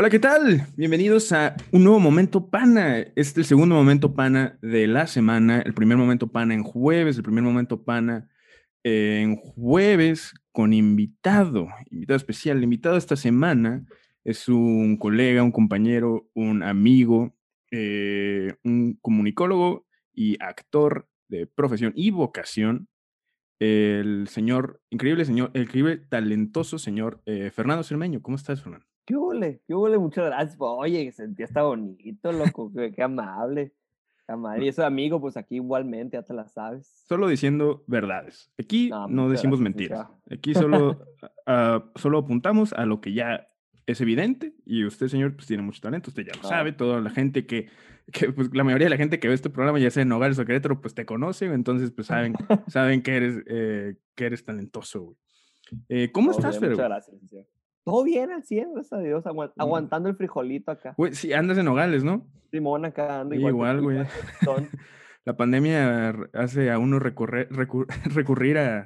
Hola, ¿qué tal? Bienvenidos a un nuevo momento pana. Este es el segundo momento pana de la semana. El primer momento pana en jueves, el primer momento pana en jueves con invitado, invitado especial. El invitado esta semana es un colega, un compañero, un amigo, eh, un comunicólogo y actor de profesión y vocación, el señor, increíble señor, el increíble, talentoso señor eh, Fernando Cermeño. ¿Cómo estás, Fernando? ¿Qué huele? ¿Qué huele? Muchas gracias. Oye, sentía está bonito, loco. qué, qué amable. Qué amable. Y eso, amigo, pues aquí igualmente, ya te la sabes. Solo diciendo verdades. Aquí no, decimos gracias, mentiras. Aquí solo, ah, solo apuntamos a lo que ya es evidente y usted, señor, pues tiene mucho talento, usted ya lo sabe, toda la gente que, que, pues la mayoría de la gente que ve este programa, ya sea en Nogales o Querétaro, pues te conoce, entonces pues saben, saben que eres, eh, que eres talentoso, güey. Eh, ¿Cómo estás, Fer? Muchas gracias. Todo bien al 100, gracias a Dios. Mm. Aguantando el frijolito acá. Güey, sí, andas en Nogales, ¿no? Simón acá ando igual. igual, güey. La pandemia hace a uno recorrer- recur- recurrir a,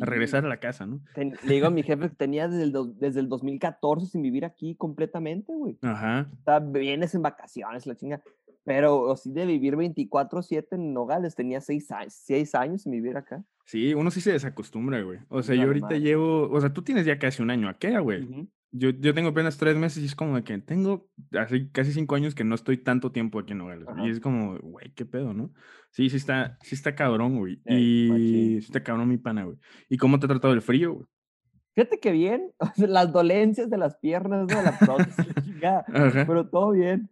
a regresar a la casa, ¿no? Ten- le digo a mi jefe que tenía desde el, desde el 2014 sin vivir aquí completamente, güey. Ajá. Sea, vienes en vacaciones, la chinga. Pero así de vivir 24-7 en Nogales, tenía 6 años, seis años sin vivir acá. Sí, uno sí se desacostumbra, güey. O sea, Vale yo ahorita madre. llevo, o sea, tú tienes ya casi un año aquí, güey. Ujú. Yo, yo tengo apenas tres meses y es como de que tengo así casi cinco años que no estoy tanto tiempo aquí en Nogales. güey, Y Ajá. es como, güey, qué pedo, ¿no? Sí, sí está, sí está cabrón, güey. Ey, Y machín. sí está cabrón mi pana, güey. ¿Y cómo te ha tratado el frío, güey? Fíjate que bien, las dolencias de las piernas, ¿no? La prótesis, pero todo bien.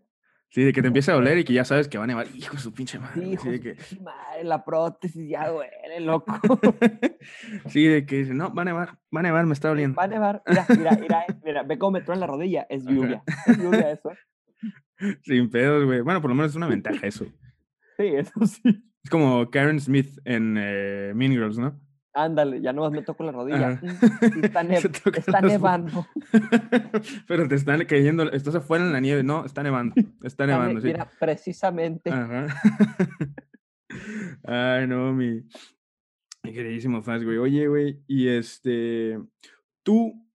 Sí, de que te empieza a doler y que ya sabes que va a nevar. Hijo de su pinche madre. Hijo Sí, de que, madre, la prótesis ya duele, loco. sí, de que dice, no, va a nevar, va a nevar, me está doliendo. Va a nevar, mira, mira, mira, mira, ve cómo me truena la rodilla, es Ajá. lluvia, es lluvia eso. Sin pedos, güey. Bueno, por lo menos es una ventaja eso. Sí, eso sí. Es como Karen Smith en eh, Mean Girls, ¿no? Ándale, ya nomás me toco la rodilla. Está, ne- está nevando. Pero te están cayendo, estás afuera en la nieve. No, está nevando. Está Está ne- nevando, sí. Mira, precisamente. Ajá. Ay, no, mi, mi queridísimo Faz, güey. Oye, güey, y este, tú,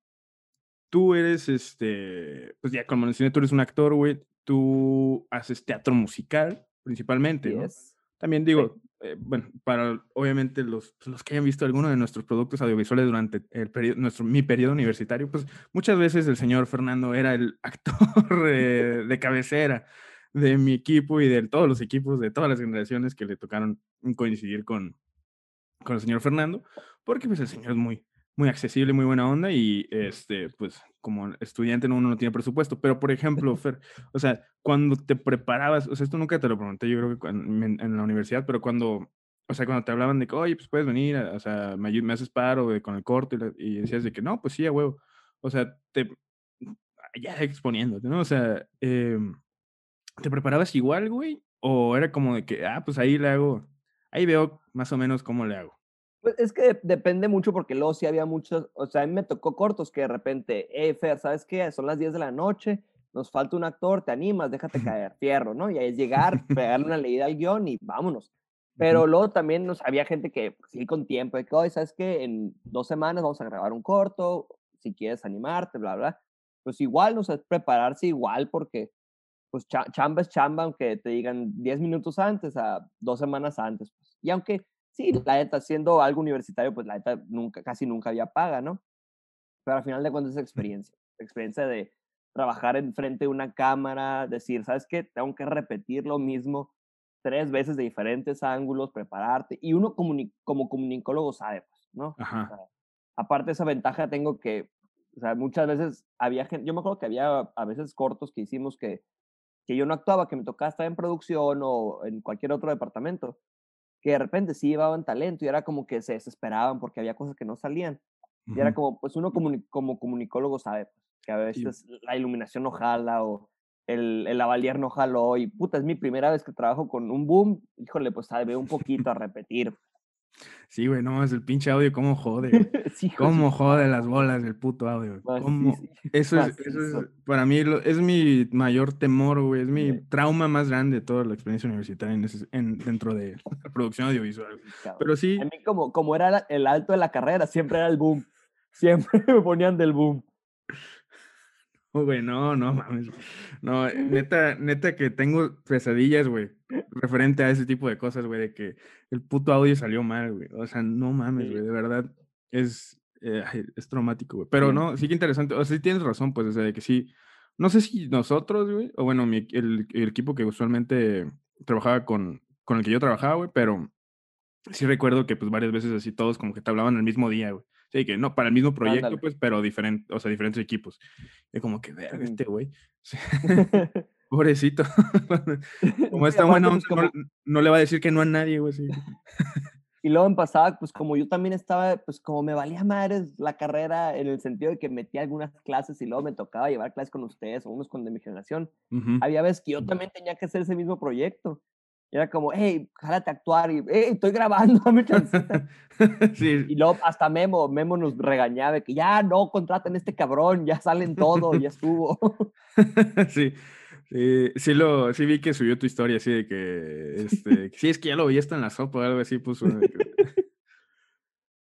tú eres, este, pues ya como mencioné, tú eres un actor, güey. Tú haces teatro musical, principalmente, ¿no? También digo, eh, bueno, para obviamente los, pues, los que hayan visto alguno de nuestros productos audiovisuales durante nuestro, mi periodo universitario, pues muchas veces el señor Fernando era el actor eh, de cabecera de mi equipo y de todos los equipos de todas las generaciones que le tocaron coincidir con, con el señor Fernando, porque pues el señor es muy, muy accesible, muy buena onda y este, pues como estudiante no, uno no tiene presupuesto, pero por ejemplo, Fer, o sea, cuando te preparabas, o sea, esto nunca te lo pregunté, yo creo que en, en la universidad, pero cuando, o sea, cuando te hablaban de que, oye, pues puedes venir, o sea, me, me haces paro güey, con el corto y, decías de que, no, pues sí, a huevo, o sea, te, ya exponiéndote, ¿no? O sea, em, ¿te preparabas igual, güey? ¿O era como de que, ah, pues ahí le hago, ahí veo más o menos cómo le hago? Pues es que dep- depende mucho porque luego sí había muchos, o sea, a mí me tocó cortos que de repente, hey Fer, ¿sabes qué? Son las 10 de la noche, nos falta un actor, te animas, déjate caer, fierro, ¿no? Y ahí es llegar, pegarle una leída al guion y vámonos. Pero luego también nos, había gente que pues, sí con tiempo, de que, ¿sabes qué? En dos semanas vamos a grabar un corto, si quieres animarte, bla, bla. Pues igual, no sé, prepararse igual porque pues cha- chamba es chamba, aunque te digan 10 minutos antes a dos semanas antes. Pues. Y aunque sí, la neta, siendo algo universitario, pues la neta nunca, casi nunca había paga, ¿no? Pero al final de cuentas es experiencia. Experiencia de trabajar enfrente de una cámara, decir, ¿sabes qué? Tengo que repetir lo mismo tres veces de diferentes ángulos, prepararte. Y uno comuni- como comunicólogo sabe, pues, ¿no? O Ajá. sea, aparte de esa ventaja tengo que, o sea, muchas veces había gente, yo me acuerdo que había a veces cortos que hicimos que, que yo no actuaba, que me tocaba estar en producción o en cualquier otro departamento, que de repente sí llevaban talento y era como que se desesperaban porque había cosas que no salían. Y era como, pues uno comuni- como comunicólogo sabe pues, que a veces la iluminación no jala o el, el lavalier no jaló y puta, es mi primera vez que trabajo con un boom, híjole, pues sabe un poquito a repetir. Sí, güey, no, es el pinche audio, cómo jode. Sí, Cómo jode las bolas del puto audio. güey, Cómo, macizo, eso es, eso es, para mí, lo- es mi mayor temor, güey, es mi trauma más grande de toda la experiencia universitaria en ese- en- dentro de la producción audiovisual. Pero sí, A mí como, como era el alto de la carrera, siempre era el boom. Siempre me ponían del boom. Güey, no, no mames. No, eh, neta, neta que tengo pesadillas, güey, referente a ese tipo de cosas, güey, de que el puto audio salió mal, güey. O sea, no mames, güey, de verdad es, eh, es traumático, güey. Pero no, sí que interesante. O sea, sí tienes razón, pues, o sea, de que sí. No sé si nosotros, güey, o bueno, mi, el, el equipo que usualmente trabajaba con, con el que yo trabajaba, güey, pero sí recuerdo que pues varias veces así todos como que te hablaban el mismo día, güey. Sí, que no, para el mismo proyecto, pues, pero diferente, o sea, diferentes equipos. Y como que, verga, este güey. Pobrecito. como está bueno, pues, no, le va a decir que no a nadie, güey. y luego en pasada, pues como yo también estaba, pues como me valía madres la carrera en el sentido de que metí algunas clases y luego me tocaba llevar clases con ustedes o unos con de mi generación. Había veces que yo también tenía que hacer ese mismo proyecto. Era como, hey, jálate a actuar. Y, hey, estoy grabando, chancita. sí. Y luego hasta Memo, Memo nos regañaba que ya no contraten a este cabrón, ya salen todo, ya estuvo. sí. Sí, sí, lo, sí vi que subió tu historia así de que, este, sí, es que ya lo vi esto en la sopa o algo así, puso.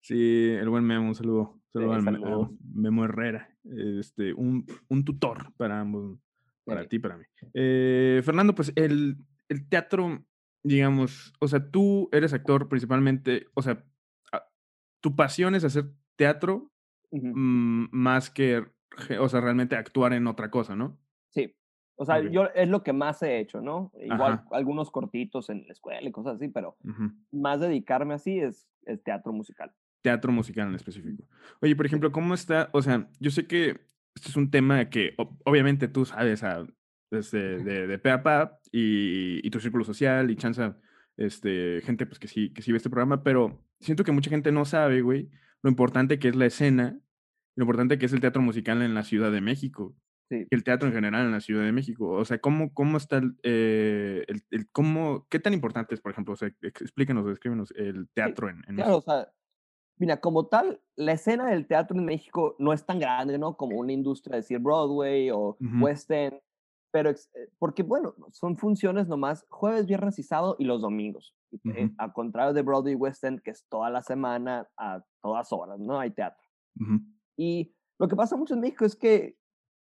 sí, el buen Memo, un saludo. saludo al Memo, Herrera, este, un, un tutor para ambos, para ti, para mí. Eh, Fernando, pues el, el teatro digamos, o sea, tú eres actor principalmente, o sea, tu pasión es hacer teatro mm, más que, o sea, realmente actuar en otra cosa, ¿no? Sí. O sea, yo es lo que más he hecho, ¿no? Igual algunos cortitos en la escuela y cosas así, pero más dedicarme así es, es teatro musical. Teatro musical en específico. Oye, por ejemplo, ¿cómo está? O sea, yo sé que este es un tema que obviamente tú sabes, a, desde de, de pe a pa y, y, tu círculo social y chanza, este, gente pues que sí, que sí ve este programa, pero siento que mucha gente no sabe, güey, lo importante que es la escena, lo importante que es el teatro musical en la Ciudad de México. Sí. El teatro en general en la Ciudad de México. O sea, ¿cómo, cómo está el, eh, el, cómo, qué tan importante es, por ejemplo? O sea, explíquenos, descríbenos el teatro en, en claro, o sea, mira, como tal, la escena del teatro en México no es tan grande, ¿no? Como una industria, decir Broadway o West End pero, eh, porque bueno, son funciones nomás jueves, viernes y sábado y los domingos. Eh, a contrario de Broadway West End, que es toda la semana, a todas horas, ¿no? Hay teatro. Y lo que pasa mucho en México es que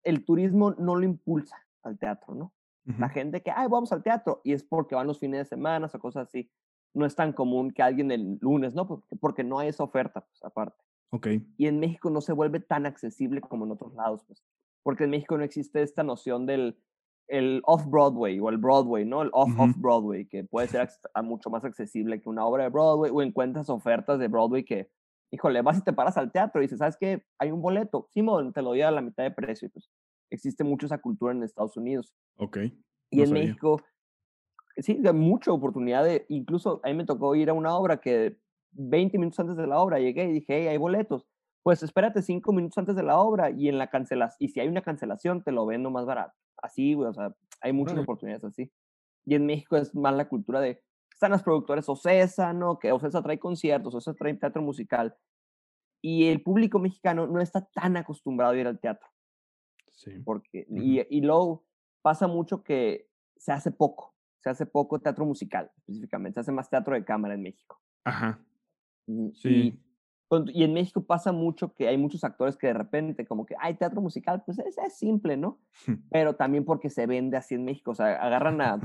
el turismo no lo impulsa al teatro, ¿no? La gente que, ay, vamos al teatro, y es porque van los fines de semana o cosas así. No es tan común que alguien el lunes, ¿no? Porque, porque no hay esa oferta, pues, aparte. Ok. Y en México no se vuelve tan accesible como en otros lados, pues. Porque en México no existe esta noción del, el off-Broadway o el Broadway, ¿no? El off-off-Broadway, que puede ser mucho más accesible que una obra de Broadway o encuentras ofertas de Broadway que, híjole, vas y te paras al teatro y dices, ¿sabes qué? Hay un boleto. Simón, te lo doy a la mitad de precio. pues existe mucho esa cultura en Estados Unidos. Ok. Y en México, sí, hay mucha oportunidad de, incluso a mí me tocó ir a una obra que 20 minutos antes de la obra llegué y dije, hey, hay boletos. Pues espérate cinco minutos antes de la obra y en la cancelación, y si hay una cancelación, te lo vendo más barato así, güey, o sea, hay muchas oportunidades así. Y en México es más la cultura de, están los productores Ocesa, ¿no? Que Ocesa trae conciertos, Ocesa trae teatro musical. Y el público mexicano no está tan acostumbrado a ir al teatro. Sí. Porque, y, y luego pasa mucho que se hace poco, se hace poco teatro musical específicamente, se hace más teatro de cámara en México. Ajá. Sí. Y en México pasa mucho que hay muchos actores que de repente, como que, hay teatro musical, pues es, es simple, ¿no? Pero también porque se vende así en México, o sea, agarran a,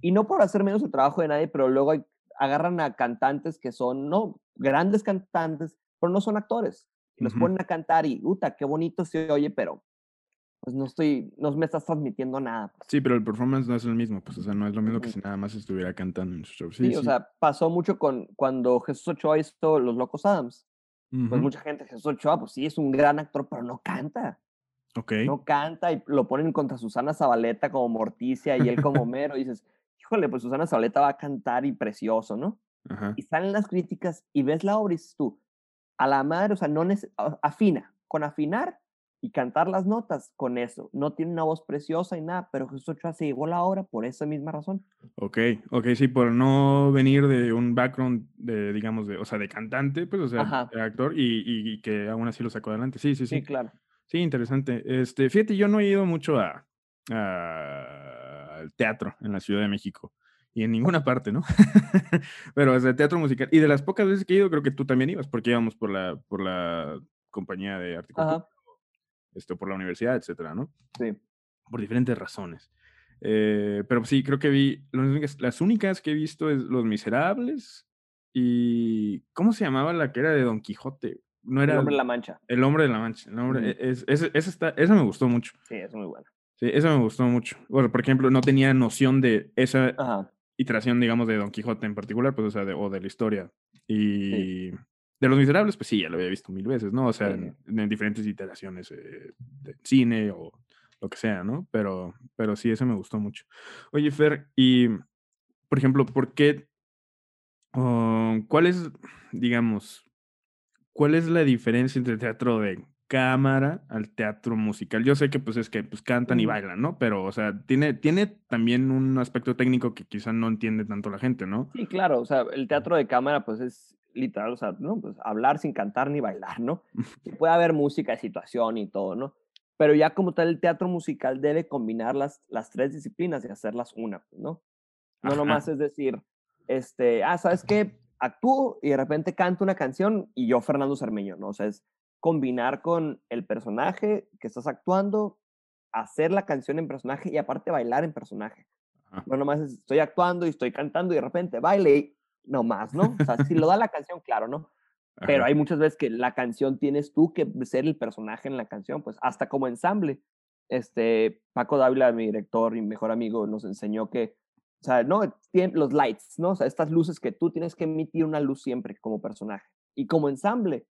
y no por hacer menos el trabajo de nadie, pero luego agarran a cantantes que son, no, grandes cantantes, pero no son actores. Y los ponen a cantar y, uta, qué bonito se oye, pero pues no estoy, no me estás transmitiendo nada. Pues. Sí, pero el performance no es el mismo, pues, o sea, no es lo mismo que si nada más estuviera cantando en su show. Sí, o sea, pasó mucho con cuando Jesús Ochoa hizo Los Locos Adams. Pues mucha gente, Jesús Ochoa, pues sí, es un gran actor, pero no canta. Ok. No canta y lo ponen contra Susana Zabaleta como Morticia y él como Mero. y dices, híjole, pues Susana Zabaleta va a cantar y precioso, ¿no? Y salen las críticas y ves la obra y dices tú, a la madre, o sea, no afina. Con afinar y cantar las notas con eso. No tiene una voz preciosa y nada, pero Jesús Ochoa se llevó la obra por esa misma razón. Ok, ok, sí, por no venir de un background de, digamos, de, o sea, de cantante, pues, o sea, de actor y, y, que aún así lo sacó adelante. Sí, sí, sí. Sí, claro. Sí, interesante. Este, fíjate, yo no he ido mucho a, al teatro en la Ciudad de México y en ninguna parte, ¿no? Pero, o sea, teatro musical. Y de las pocas veces que he ido, creo que tú también ibas, porque íbamos por la, por la compañía de artículos este, por la universidad, etcétera, ¿no? Sí. Por diferentes razones. Eh, pero sí, creo que vi, las únicas, las únicas que he visto es Los Miserables y, ¿cómo se llamaba la que era de Don Quijote? No era El hombre de la mancha. El hombre de la mancha. El hombre, es, ese- esa, está, esa me gustó mucho. Sí, es muy buena. Sí, esa me gustó mucho. Bueno, por ejemplo, no tenía noción de esa Ajá. iteración, digamos, de Don Quijote en particular, pues, o sea, de, o de la historia. Y de Los Miserables, pues sí, ya lo había visto mil veces, ¿no? O sea, Sí. en, en diferentes iteraciones eh, de cine o lo que sea, ¿no? Pero, pero sí, ese me gustó mucho. Oye, Fer, y, por ejemplo, ¿por qué? oh, ¿Cuál es, digamos, cuál es la diferencia entre el teatro de cámara al teatro musical? Yo sé que, pues, es que, pues, cantan y bailan, ¿no? Pero, o sea, tiene, tiene también un aspecto técnico que quizá no entiende tanto la gente, ¿no? Sí, claro, o sea, el teatro de cámara, pues es literal, o sea, ¿no? Pues hablar sin cantar ni bailar, ¿no? Y puede haber música de situación y todo, ¿no? Pero ya como tal, el teatro musical debe combinar las, las tres disciplinas y hacerlas una, ¿no? No Ajá. nomás es decir, este, ah, ¿sabes qué? Actúo y de repente canto una canción y yo, Fernando Cermeño, ¿no? O sea, es combinar con el personaje que estás actuando, hacer la canción en personaje y aparte bailar en personaje. Ajá. No nomás es, estoy actuando y estoy cantando y de repente baile y no más, ¿no? O sea, si lo da la canción, claro, ¿no? Pero Ajá. hay muchas veces que la canción tienes tú que ser el personaje en la canción, pues hasta como ensamble. Este, Paco Dávila, mi director y mejor amigo, nos enseñó que, o sea, no, los lights, ¿no? O sea, estas luces que tú tienes que emitir una luz siempre como personaje. Y como ensamble,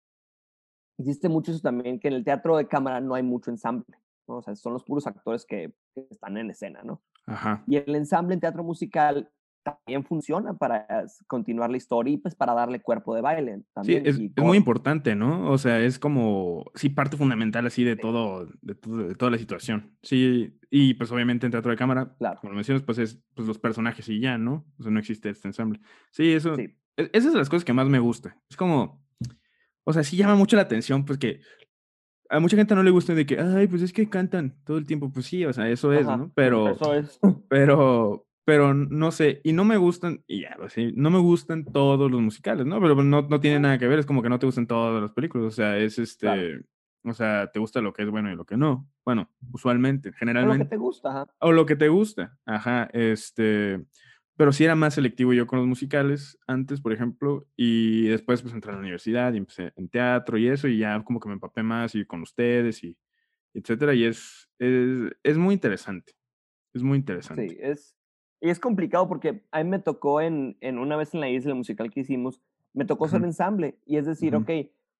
existe mucho eso también, que en el teatro de cámara no hay mucho ensamble, ¿no? O sea, son los puros actores que, que están en escena, ¿no? Ajá. Y el ensamble en teatro musical también funciona para continuar la historia y pues para darle cuerpo de baile Sí, también. es, y es todo. muy importante, ¿no? O sea, es como, sí, parte fundamental así de todo, de todo, de toda la situación. Sí, y pues obviamente en teatro de cámara, Claro. como mencionas, pues es pues, los personajes y ya, ¿no? O sea, no existe este ensamble. Sí, eso, Sí. e- esas son las cosas que más me gusta. Es como, o sea, sí llama mucho la atención, pues que a mucha gente no le gusta de que, ay, pues es que cantan todo el tiempo. Pues sí, o sea, eso es, Ajá, ¿no? Pero, Eso es. pero, pero no sé, y no me gustan, y ya, pues sí, no me gustan todos los musicales, ¿no? Pero no, no tiene nada que ver, es como que no te gustan todas las películas, o sea, es este, Claro. o sea, te gusta lo que es bueno y lo que no. Bueno, usualmente, O lo que generalmente, te gusta, ajá. o lo que te gusta, ajá, este, pero sí era más selectivo yo con los musicales antes, por ejemplo, y después pues entré a la universidad y empecé en teatro y eso, y ya como que me empapé más y con ustedes y etcétera, y es, es, es muy interesante, es muy interesante. Sí, es, y es complicado porque a mí me tocó en, en una vez en la isla musical que hicimos, me tocó ser Ujú. ensamble y es decir, Ujú. ok,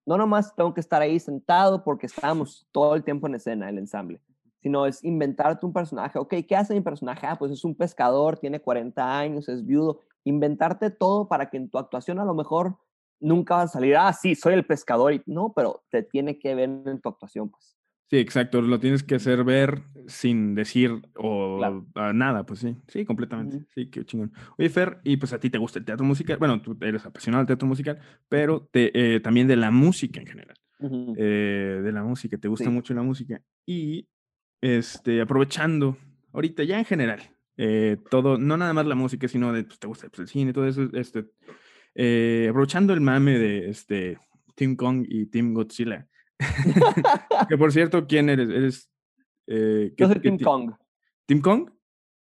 no nomás tengo que estar ahí sentado porque estábamos todo el tiempo en escena, el ensamble, sino es inventarte un personaje, ok, ¿qué hace mi personaje? Ah, pues es un pescador, tiene 40 años, es viudo, inventarte todo para que en tu actuación a lo mejor nunca vas a salir, ah, sí, soy el pescador, y no, pero te tiene que ver en tu actuación, pues. Sí, exacto, lo tienes que hacer ver sin decir o Claro. ah, nada, pues sí, sí, completamente, sí, qué chingón. Oye, Fer, y pues a ti te gusta el teatro musical, bueno, tú eres apasionado del teatro musical, pero te, eh, también de la música en general, eh, de la música, te gusta Sí. mucho la música y, este, aprovechando, ahorita ya en general, eh, todo, no nada más la música, sino de, pues te gusta pues, el cine, todo eso, este, eh, aprovechando el mame de, este, Team Kong y Team Godzilla. Que por cierto, ¿quién eres? Eres. Eh, Yo ¿qué- soy qué Team ti- Kong. ¿Team Kong?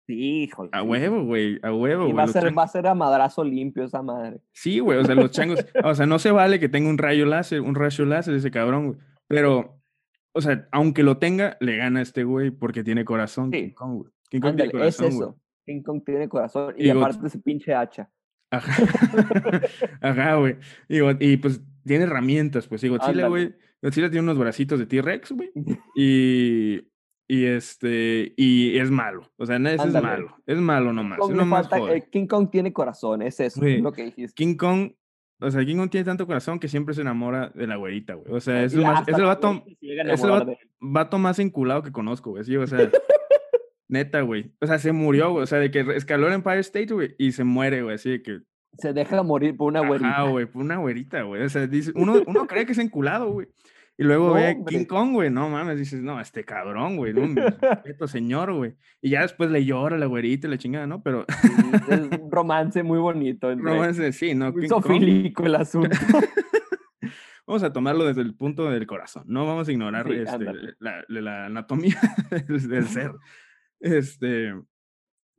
Sí, híjole. A huevo, güey. A huevo, Y güey. va a, ser, va a ser a madrazo limpio esa madre. Sí, güey. O sea, los changos. o sea, no se vale que tenga un rayo láser, un rayo láser ese cabrón, güey. Pero, o sea, aunque lo tenga, le gana a este güey porque tiene corazón. Sí. King Kong, güey. King Kong tiene Ándale, es corazón, güey. eso. King Kong tiene corazón. Y, Y aparte ese pinche hacha. Ajá. Ajá, güey. Y, y, pues tiene herramientas, pues. Y Godzilla, Ándale. güey. Godzilla tiene unos bracitos de T-Rex, güey. Y. Y este. Y es malo. O sea, ese es malo. Es malo nomás. Kong Es nomás falta- eh, King Kong tiene corazón, es eso, Güey, lo que dijiste. King Kong. O sea, King Kong tiene tanto corazón que siempre se enamora de la güerita, güey. O sea, es Y el, más, hasta es el la vato, es el más enculado que conozco, güey. Sí, o sea, neta, güey. O sea, se murió, güey. O sea, de que escaló el Empire State, güey, y se muere, güey. Así de que. Se deja morir por una güerita. Ajá, güey, por una güerita, güey. O sea, dice, uno, uno cree que es enculado, güey. Y luego No, ve a hombre. King Kong, güey. No mames, dices, no, este cabrón, güey. No, respeto, señor, güey. Y ya después le llora la güerita y la chingada, ¿no? Pero, Sí, es un romance muy bonito. entre- romance, sí, no. muy King Kong- sofílico el asunto. vamos a tomarlo desde el punto del corazón, no vamos a ignorar Sí, este, la anatomía del, del ser. Este,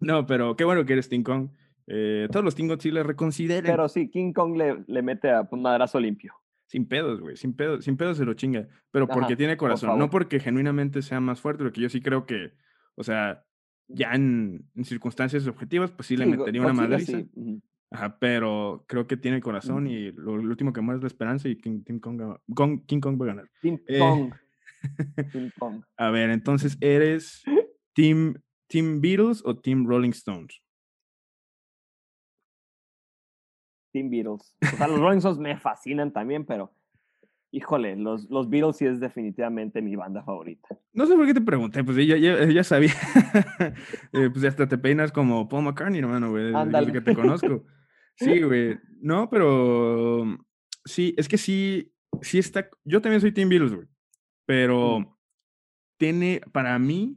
no, pero qué bueno que eres King Kong. Eh, todos los King Godzilla reconsideren. Pero sí, King Kong le, le mete a un madrazo limpio. Sin pedos, güey, sin pedos, sin pedos se lo chinga. Pero porque tiene por corazón, no porque genuinamente sea más fuerte, porque yo sí creo que, o sea, ya en, en circunstancias objetivas, pues sí le Sí, metería una madriza. sí. Ajá, pero creo que tiene corazón y lo, lo último que muere es la esperanza y King, King Kong, va- Kong- King Kong va a ganar. King Eh. Kong. Kong. A ver, entonces, ¿eres Team, team Beatles o Team Rolling Stones? Team Beatles. O sea, los Rolling Stones me fascinan también, pero híjole, los, los Beatles sí es definitivamente mi banda favorita. No sé por qué te pregunté, pues ya, ya, ya sabía. Eh, pues hasta te peinas como Paul McCartney, hermano, güey, desde que te conozco. Sí, güey. No, pero sí, es que sí, sí está. Yo también soy Team Beatles, güey. Pero Mm. tiene, para mí,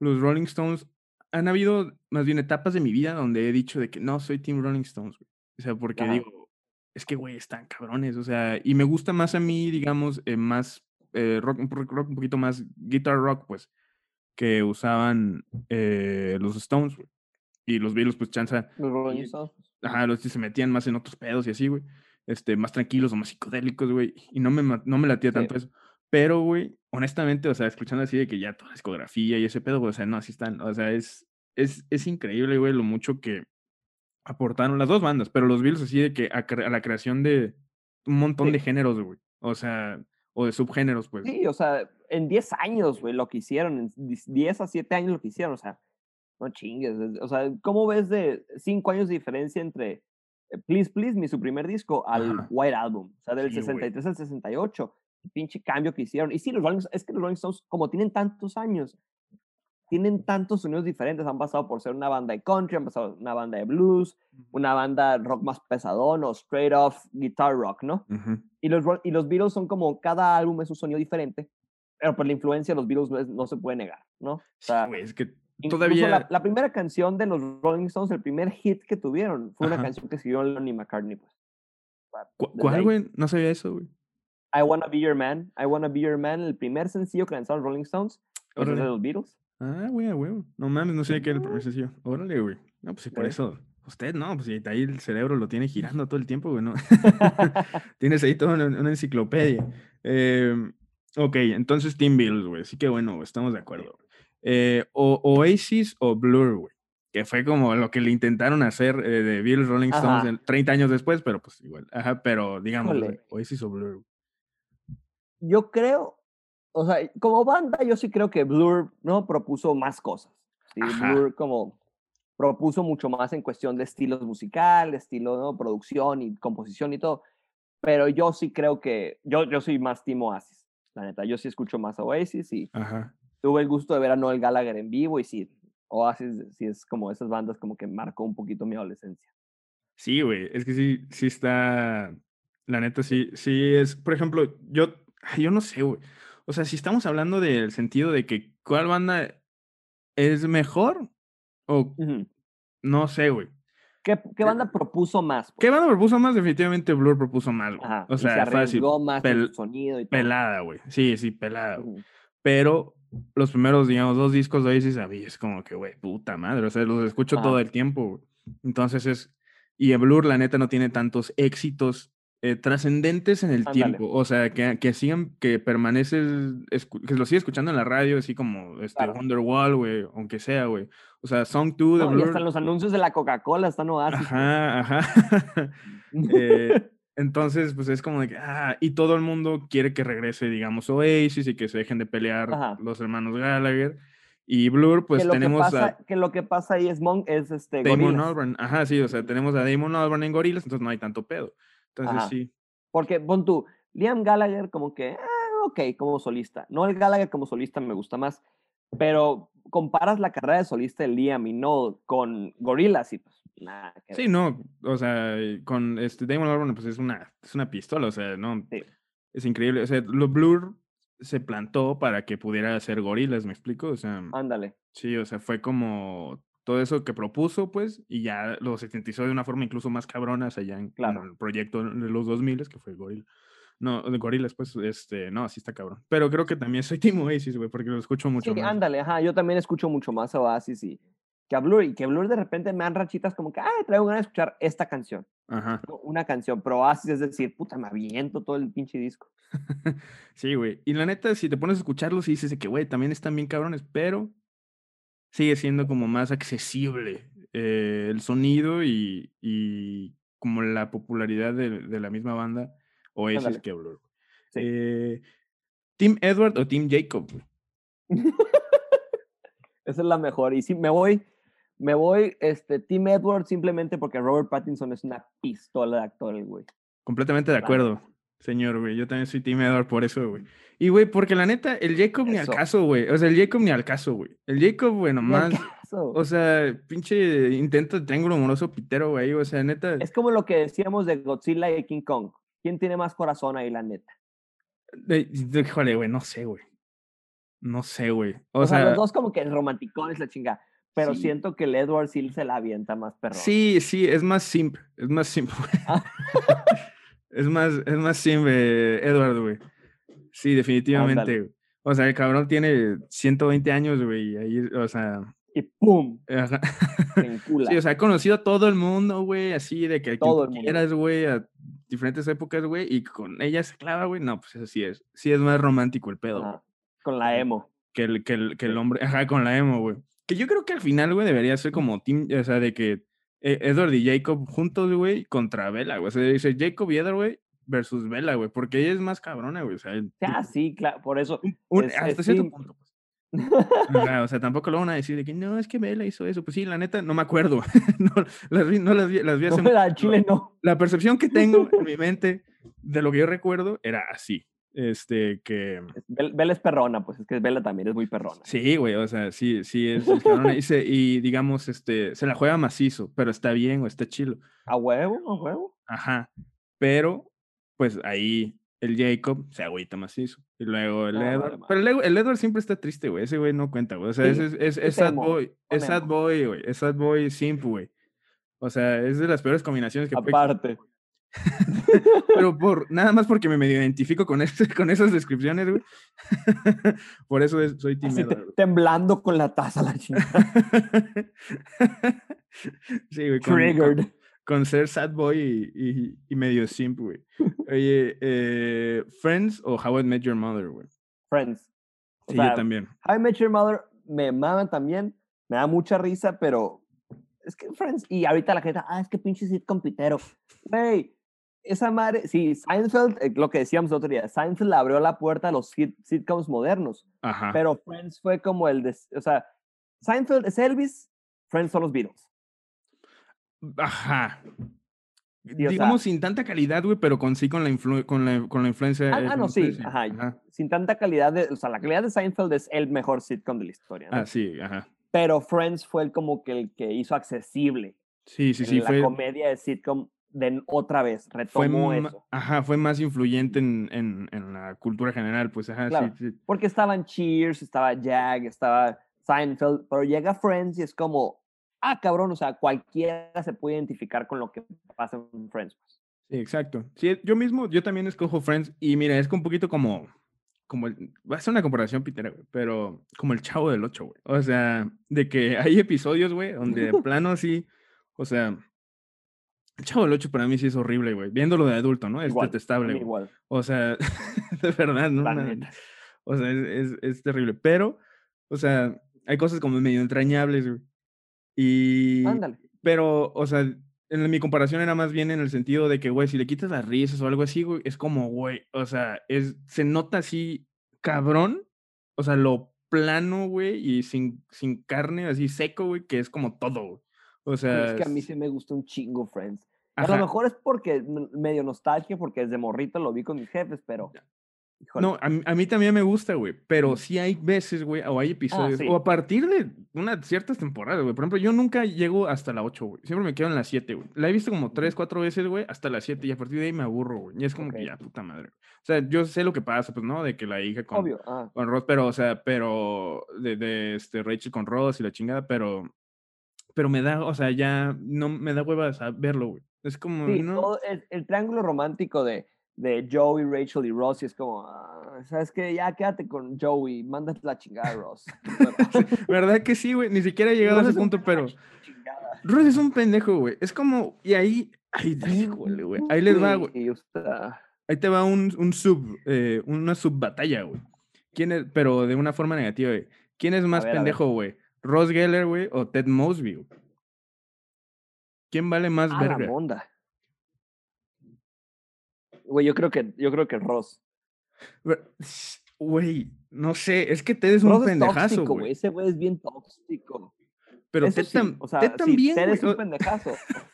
los Rolling Stones, han habido más bien etapas de mi vida donde he dicho de que no, soy Team Rolling Stones, güey. O sea, porque Ajá. digo, es que, güey, están cabrones, o sea, y me gusta más a mí, digamos, eh, más eh, rock, un rock, rock un poquito más guitar rock, pues, que usaban eh, los Stones, güey. Y los Beatles, pues, chanza, Los Rolling Stones. ajá, los que se metían más en otros pedos y así, güey. Este, más tranquilos o más psicodélicos, güey. Y no me, no me latía Sí. tanto eso. Pero, güey, honestamente, o sea, escuchando así de que ya toda la discografía y ese pedo, güey, o sea, no, así están. O sea, es, es, es increíble, güey, lo mucho que aportaron las dos bandas, pero los Beatles así de que a, la creación de un montón Sí. de géneros, güey. O sea, o de subgéneros, pues. Sí, o sea, en 10 años, güey, lo que hicieron, en 10 a 7 años lo que hicieron, o sea, no chingues. es- O sea, ¿cómo ves de 5 años de diferencia entre eh, Please Please Me, su primer disco, al Ajá. White Album? O sea, del Sí, güey. 63 al 68. el Pinche cambio que hicieron. Y sí, los Rolling, es que los Rolling Stones, como tienen tantos años, tienen tantos sonidos diferentes. Han pasado por ser una banda de country, han pasado una banda de blues, una banda rock más pesadón o straight off guitar rock, ¿no? Ujú. Y los, y los Beatles son como, cada álbum es un sonido diferente, pero por la influencia de los Beatles no, es- no se puede negar, ¿no? O Sí, sea, güey, es que todavía. la, la primera canción de los Rolling Stones, el primer hit que tuvieron, fue una Ajá. canción que escribió y McCartney, pues. Pa- ¿Cu- desde ¿Cuál, güey? No sabía eso, güey. I Wanna Be Your Man, I Wanna Be Your Man, el primer sencillo que lanzaron Rolling Stones, pues es de los Beatles. Ah, güey, huevo. No mames, no sé qué era el sencillo. Órale, güey. No, pues sí, por eso. Usted no, pues sí, ahí el cerebro lo tiene girando todo el tiempo, güey, ¿no? Tienes ahí toda una, una enciclopedia. Em, ok, entonces Team Beatles, güey. Sí que bueno, güey, estamos de acuerdo. güey. Eh, o Oasis o Blur, güey. Que fue como lo que le intentaron hacer eh, de Beatles Rolling Stones Ajá. en- 30 años después, pero pues igual. Ajá, pero digamos. Oasis o Blur. güey. Yo creo, o sea, como banda, yo sí creo que Blur, ¿no? Propuso más cosas. ¿sí? Blur como propuso mucho más en cuestión de estilos musical, estilo, ¿no? Producción y composición y todo. Pero yo sí creo que, yo, yo soy más Team Oasis, la neta. Yo sí escucho más Oasis y Ajá. tuve el gusto de ver a Noel Gallagher en vivo y sí, Oasis sí es como esas bandas como que marcó un poquito mi adolescencia. Sí, güey, es que sí, sí está, la neta, sí, sí es, por ejemplo, yo, yo no sé, güey, o sea, si estamos hablando del sentido de que cuál banda es mejor o no sé, güey. ¿Qué, qué banda propuso más? ¿Qué pues? banda propuso más? Definitivamente Blur propuso más, güey. Ajá, O se sea, fácil, arriesgó más pel- sonido y todo. pelada, güey. Sí, sí, pelada. Pero los primeros, digamos, dos discos de Oasis, a mí es como que, güey, puta madre, o sea, los escucho todo el tiempo, güey. Entonces es, y Blur, la neta, no tiene tantos éxitos eh, trascendentes en el Ándale. tiempo, o sea, que, que sigan, que permaneces, que lo sigue escuchando en la radio, así como este Claro. Wonderwall, güey, aunque sea, güey. O sea, Song 2 de No, Blur. hasta en los anuncios de la Coca-Cola están Oasis. Ajá, ajá. Eh, entonces, pues es como de que, ah, y todo el mundo quiere que regrese, digamos, Oasis y que se dejen de pelear Ajá. los hermanos Gallagher. Y Blur, pues que, lo que, tenemos pasa, a que lo que pasa ahí es, Mon es este, Damon. Albarn. Ajá, sí, o sea, tenemos a Damon Albarn en Gorillaz, entonces no hay tanto pedo. Entonces, Ajá. sí. Porque, pon tú, Liam Gallagher como que, ah, ok, como solista. No el Gallagher como solista me gusta más, pero comparas la carrera de solista de Liam y no con Gorillaz y pues nada Sí, ver. no, o sea, con este Damon Albarn, pues es una, es una pistola, o sea, no, Sí. es increíble. O sea, lo Blur se plantó para que pudiera hacer Gorillaz, ¿me explico? O sea, Ándale. Sí, o sea, fue como todo eso que propuso, pues, y ya lo sintetizó de una forma incluso más cabrona, o sea, ya en, Claro. en el proyecto de los 2000, que fue Gorilla. No, de gorilas, pues, este, no, así está cabrón. Pero creo que también soy Team Oasis, güey, porque lo escucho mucho Sí, más. ándale, ajá, yo también escucho mucho más a Oasis y que a Blur, y que Blur de repente me dan rachitas como que, ay, traigo ganas de escuchar esta canción, Ajá. una canción, pero Oasis es decir, puta, me aviento todo el pinche disco. Sí, güey. Y la neta, si te pones a escucharlos y dices que, güey, también están bien cabrones, pero sigue siendo como más accesible eh, el sonido y, y como la popularidad de, de la misma banda Oasis Ándale. que Blur. Sí. Eh, ¿Team Edward o Team Jacob? Esa es la mejor. Y sí, me voy, me voy, este, Team Edward simplemente porque Robert Pattinson es una pistola de actor, el güey. Completamente de acuerdo. Señor, güey. Yo también soy Team Edward por eso, güey. Y, güey, porque la neta, el Jacob ni al caso, güey. O sea, el Jacob ni al caso, güey. El Jacob, güey, nomás. O sea, pinche intento de triángulo amoroso pitero, güey. O sea, neta. Es como lo que decíamos de Godzilla y King Kong. ¿Quién tiene más corazón ahí, la neta? Híjole, güey, no sé, güey. No sé, güey. O, O, sea, sea, los dos como que romanticones la chinga. Pero Sí. siento que el Edward sí se la avienta más perrón. sí, sí, es más simp. Es más simp, güey. Ah. es más, es más simp, eh, Edward, güey. Sí, definitivamente. Ándale. O sea, el cabrón tiene 120 años, güey. y Ahí, o sea. Y ¡pum! ajá. Se encula. Sí, o sea, ha conocido a todo el mundo, güey, así de que Todo el mundo. quieras, güey, a diferentes épocas, güey, y con ella se clava, güey. No, pues eso sí es. Sí es más romántico el pedo, Ajá, Con la emo. que el, que el, que el hombre, ajá, con la emo, güey. Que yo creo que al final, güey, debería ser como team, o sea, de que Edward y Jacob juntos, güey, contra Bella, güey. O sea, dice Jacob y Edward, güey, versus Bella, güey, porque ella es más cabrona, güey. O sea, el- Ah, sí, claro. Por eso. un- es- hasta es cierto simp. punto, pues. O sea, tampoco lo van a decir de que no, es que Bella hizo eso. Pues sí, la neta, no me acuerdo. no, las vi, no las vi, las vi hace No, mucho al chile no. la percepción que tengo en mi mente de lo que yo recuerdo era así. Este, que Bella es perrona, pues es que Bella también es muy perrona. sí, güey, o sea, sí, sí, es, es cabrona, y, se- y digamos, este, se la juega macizo, pero está bien o está chilo. A huevo, a huevo. Ajá. Pero, pues ahí el Jacob se agüita macizo. Y luego el Edward. Pero el, Ed- el Edward siempre está triste, güey. Ese güey no cuenta, güey. O sea, Sí, es, es, sad emo, boy. Es sad boy, güey. Es sad boy simp, güey. O sea, es de las peores combinaciones que puede Aparte. pero por nada más porque me medio identifico con, ese, con esas descripciones, güey. por eso es- soy te- temblando con la taza la chingada. sí, güey. Con, Triggered. con ser sad boy y, y- y medio simp, güey. Oye, eh, ¿Friends o How I Met Your Mother, güey? Friends. O Sí, sea, yo también. How I Met Your Mother me maman también, me da mucha risa, pero es que Friends, y ahorita la gente, ah, es que pinche sitcom pitero. Güey, esa madre, sí, Seinfeld, eh, lo que decíamos el otro día, Seinfeld abrió la puerta a los hit- sitcoms modernos, Ajá. pero Friends fue como el, de, o sea, Seinfeld es Elvis, Friends son los Beatles. Ajá. Sí, o sea- Digamos sin tanta calidad, güey, pero con sí con la, influ- con la, con la influencia. Ah, eh, ah, no, sí, influencia, ajá. Sin tanta calidad, de, o sea, la calidad de Seinfeld es el mejor sitcom de la historia, ¿no? Ah, sí, ajá. pero Friends fue el como que el que hizo accesible Sí, sí, sí. la Fue, comedia de sitcom de otra vez, fue, retomó ma- eso. ajá, fue más influyente en, en, en la cultura general, pues, ajá, Claro. sí, sí. Porque estaban Cheers, estaba Jag, estaba Seinfeld, pero llega Friends y es como, ah, cabrón, o sea, cualquiera se puede identificar con lo que pasa en Friends. pues. Sí, exacto. Sí, yo mismo, yo también escojo Friends y mira, es un poquito como, como el- va a ser una comparación pitera, güey, pero como el Chavo del Ocho, güey. O sea, de que hay episodios, güey, donde de plano sí, o sea, el Chavo del Ocho para mí sí es horrible, güey. Viéndolo de adulto, ¿no? Es Igual, detestable, igual, O sea, de verdad, ¿no? Una-. O sea, es, es, es terrible. Pero, o sea, hay cosas como medio entrañables, güey. Y, Ándale. pero, o sea, en mi comparación era más bien en el sentido de que, güey, si le quitas las risas o algo así, güey, es como, güey, o sea, es, se nota así, cabrón, o sea, lo plano, güey, y sin, sin carne, así seco, güey, que es como todo, güey. O sea, es que a mí sí me gusta un chingo Friends. A lo mejor es porque medio nostalgia, porque desde morrito lo vi con mis jefes, pero... híjole, No, a mí, a mí también me gusta, güey, pero sí hay veces, güey, o hay episodios, sí. o a partir de unas ciertas temporadas, güey. Por ejemplo, yo nunca llego hasta la 8, güey. Siempre me quedo en la 7, güey. La he visto como 3, 4 veces, güey, hasta la 7, y a partir de ahí me aburro, güey. Y es como que ya, puta madre. O sea, yo sé lo que pasa, pues, ¿no? De que la hija con, Obvio, ah, con Ross, pero, o sea, pero, de, de este, Rachel con Ross y la chingada, pero, pero me da, o sea, ya no me da hueva a verlo, güey. Es como, Sí, no. todo el, el triángulo romántico de, de Joey, Rachel y Ross y es como, ah, ¿sabes qué? Ya quédate con Joey, mándate la chingada Ross. ¿Verdad que sí, güey? Ni siquiera he llegado a ese punto, pero... Ross es un pendejo, güey. Es como, y ahí, ahí, güey. Ahí les va, güey. Ahí te va un, un sub, eh, una subbatalla, güey. ¿Quién es, pero de una forma negativa, güey. ¿Quién es más pendejo, güey? ¿Ross Geller, güey, o Ted Mosby? Güey? ¿Quién vale más ah, verga? La monda. Güey, yo creo que, yo creo que Ross. Güey, no sé, es que Ted es un pendejazo, güey. Ese güey es bien tóxico. Pero Ted, o sea, también, Ted es un pendejazo.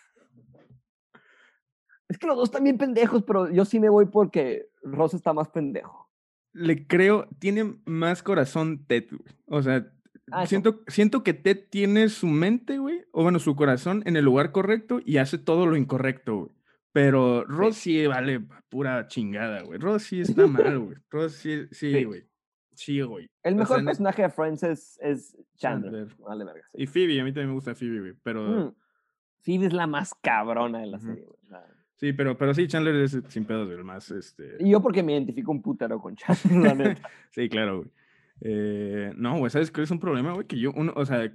es que los dos están bien pendejos, pero yo sí me voy porque Ross está más pendejo. Le creo, tiene más corazón Ted, güey. O sea, ah, siento, siento que Ted tiene su mente, güey, o bueno, su corazón en el lugar correcto y hace todo lo incorrecto, güey. Pero Ross sí vale pura chingada, güey. Ross sí está mal, güey. Ross sí, sí, güey. Sí, güey. El mejor personaje de Friends es, es Chandler. Vale, verga. Y Phoebe, a mí también me gusta Phoebe, güey. Pero. Mm. Phoebe es la más cabrona de la serie, güey. Sí, pero, pero sí, Chandler es sin pedos, el más. Este... Y yo porque me identifico un putero con Chandler, la neta. sí, claro, güey. Eh, no, güey, ¿sabes qué es un problema, güey? Que yo, uno, o sea,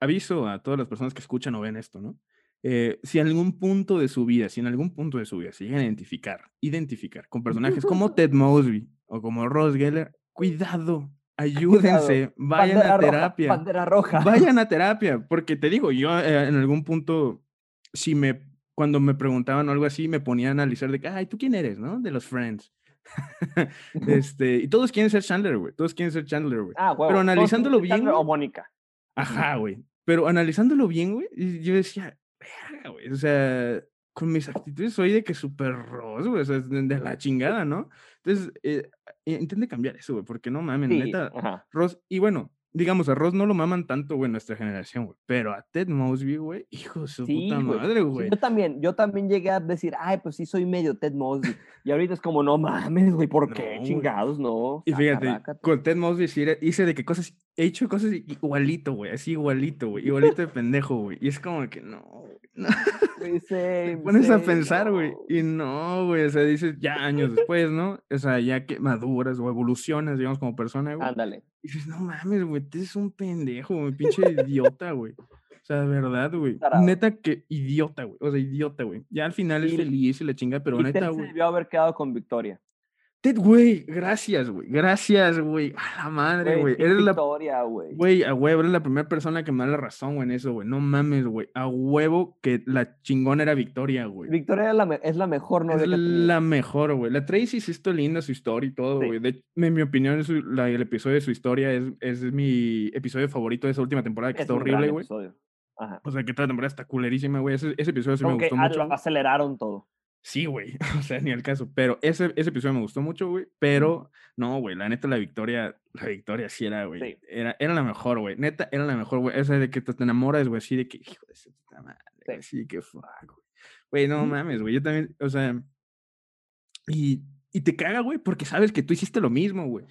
aviso a todas las personas que escuchan o ven esto, ¿no? Eh, si en algún punto de su vida, si en algún punto de su vida se llegan a identificar, identificar con personajes como Ted Mosby o como Ross Geller, cuidado, ayúdense, vayan a terapia. roja. Vayan a terapia, porque te digo, yo eh, en algún punto, si me, cuando me preguntaban algo así, me ponía a analizar de que, ay, ¿tú quién eres, no? De los Friends. este, y todos quieren ser Chandler, güey. Todos quieren ser Chandler, güey. Ah, Pero analizándolo bien. o Mónica. Ajá, güey. Pero analizándolo bien, güey, yo decía, o sea, con mis actitudes soy de que súper ros, güey, o sea, de la chingada, ¿no? Entonces, eh, intente cambiar eso, güey, porque no mames, neta, Ross, y bueno, digamos, a Ross no lo maman tanto, güey, nuestra generación, güey. Pero a Ted Mosby, güey, hijo de su puta madre, güey. yo también, yo también llegué a decir, ay, pues sí soy medio Ted Mosby. Y ahorita es como, no mames, güey, ¿por qué? Chingados, no. Y fíjate, con Ted Mosby hice de que cosas, he hecho cosas igualito, güey, así igualito, güey, igualito de pendejo, güey. Y es como que no, Te pones a pensar, güey. Y no, güey. O sea, dices ya años después, ¿no? O sea, ya que maduras o evolucionas, digamos, como persona, güey. Ándale. Y dices, no mames, güey, tú eres un pendejo, güey, pinche idiota, güey. O sea, de verdad, güey. Neta que idiota, güey. O sea, idiota, güey. Ya al final es feliz y la chinga, pero neta, güey. Debió haber quedado con Victoria. Ted, güey, gracias, güey. Gracias, güey. A la madre, güey. Eres Victoria, güey. Güey, a huevo, eres la primera persona que me da la razón, güey, en eso, güey. No mames, güey. A huevo que la chingona era Victoria, güey. Victoria es la, es la mejor novia. Es la mejor, güey. La Tracy sí está linda su historia y todo, güey. En mi opinión, el episodio de su historia es, es mi episodio favorito de esa última temporada, que está horrible, güey. O sea, que toda temporada está culerísima, güey. Ese, episodio sí me gustó mucho. aceleraron todo. Sí, güey, o sea, ni al caso, pero ese, ese episodio me gustó mucho, güey, pero no, güey, la neta la victoria, la victoria sí era, güey, era, era la mejor, güey, neta, era la mejor, güey, esa de que te, enamoras, güey, así de que, hijo de puta madre, así que fuck, güey, güey, no mames, güey, yo también, o sea, y, y te caga, güey, porque sabes que tú hiciste lo mismo, güey,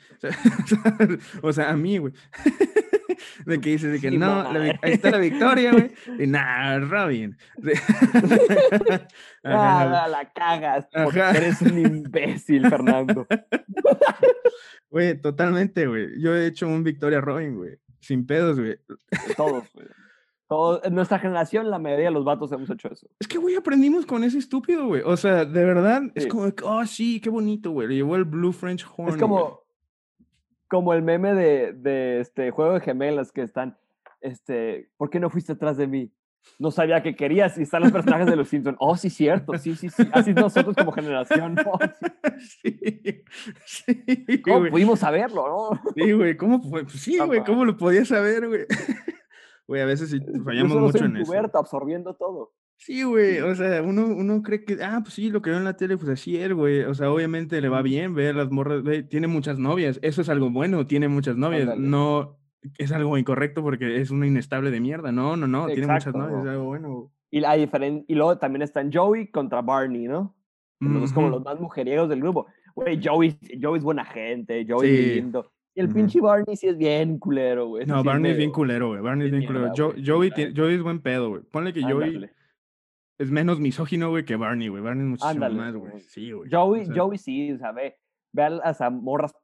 o sea, a mí, güey. de que dices de que no, ahí está la victoria, güey. Y nada, Robin. Nada, la cagas. Porque eres un imbécil, Fernando. Güey, totalmente, güey. Yo he hecho un Victoria Robin, güey. Sin pedos, güey. Todos, güey. Todo, en nuestra generación, la mayoría de los vatos hemos hecho eso. Es que, güey, aprendimos con ese estúpido, güey. O sea, de verdad, es como, oh, sí, qué bonito, güey. Le llevó el Blue French Horn. Es como, como el meme de, de, este juego de gemelas que están, este, ¿por qué no fuiste atrás de mí? No sabía que querías y están los personajes de los Simpsons. Oh, sí, cierto, sí, sí, sí. Así nosotros como generación. sí. sí, ¿Cómo pudimos saberlo, no? Sí, güey, ¿cómo fue? Pues sí, güey, ¿cómo lo podías saber, güey? Güey, a veces sí fallamos mucho en eso. absorbiendo todo. Sí, güey, o sea, uno, uno cree que, ah, pues sí, lo que veo en la tele, pues así es, güey. O sea, obviamente le va bien ver las morras, tiene muchas novias, eso es algo bueno, tiene muchas novias, no es algo incorrecto porque es una inestable de mierda, no, no, no, tiene muchas novias, es algo bueno. Y, la y luego también están Joey contra Barney, ¿no? Los como los más mujeriegos del grupo. Güey, Joey, Joey es buena gente, Joey es lindo. Y el pinche Barney sí es bien culero, güey. No, Barney es bien culero, güey. Barney es bien culero. Joey, Joey, es buen pedo, güey. Ponle que Joey es menos misógino, güey, que Barney, güey. Barney es muchísimo Ándale, más, güey. Sí, güey. Joey, O sea, Joey sí, o sea, ve, ve a las morras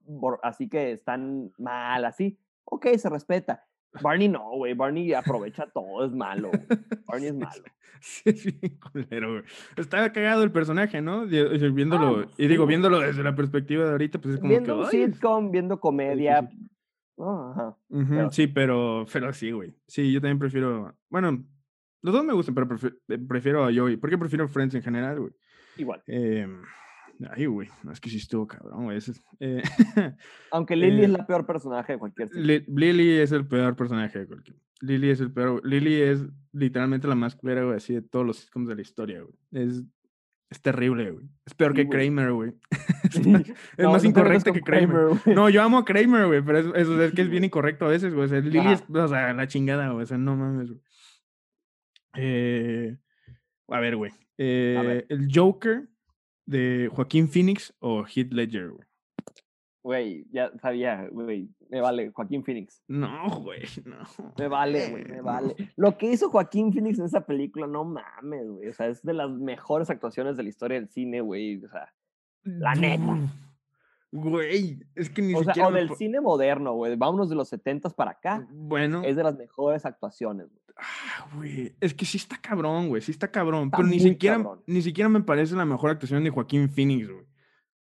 así que están mal, así. Ok, se respeta. Barney no, güey. Barney aprovecha todo, es malo. Barney es sí, malo. Sí, es bien culero, güey. Estaba cagado el personaje, ¿no? Viéndolo, pues y digo, sí. viéndolo desde la perspectiva de ahorita, pues es como Viendo que, ay, sitcom, viendo comedia. ¿no? Ajá. Pero- sí, pero, pero sí, güey. Sí, yo también prefiero. Bueno, los dos me gustan, pero prefi- eh, prefiero a Joey. Porque prefiero Friends en general, güey. Igual. Em, ay, güey. No, es que sí estuvo cabrón, güey. eh, Aunque Lily es eh, la peor personaje de cualquier. Li- Lily es el peor personaje de cualquier. Lily es el peor. Lily es literalmente la más culera, güey, así de todos los sitcoms de la historia, güey. Es, es terrible, güey. Es peor Sí, que. Kramer, güey. es No, más no incorrecto que Kramer. güey. No, yo amo a Kramer, güey, pero eso, es que es bien incorrecto a veces, güey. O sea, Lily Ajá. es, o sea, la chingada, güey. O sea, no mames, güey. Eh, a ver, güey. Eh, el Joker de Joaquín Phoenix o Heath Ledger, güey. Güey, ya sabía, güey. Me vale, Joaquín Phoenix. No, güey, no. Me vale, güey, me vale. Lo que hizo Joaquín Phoenix en esa película, no mames, güey. O sea, es de las mejores actuaciones de la historia del cine, güey. O sea, La neta. Güey, es que ni o, sea, o del cine moderno, güey. Vámonos de los 70 para acá. Bueno, Es de las mejores actuaciones, güey. ah, güey, es que sí está cabrón, güey, sí está cabrón. Está pero ni siquiera, cabrón. ni siquiera me parece la mejor actuación de Joaquín Phoenix, güey.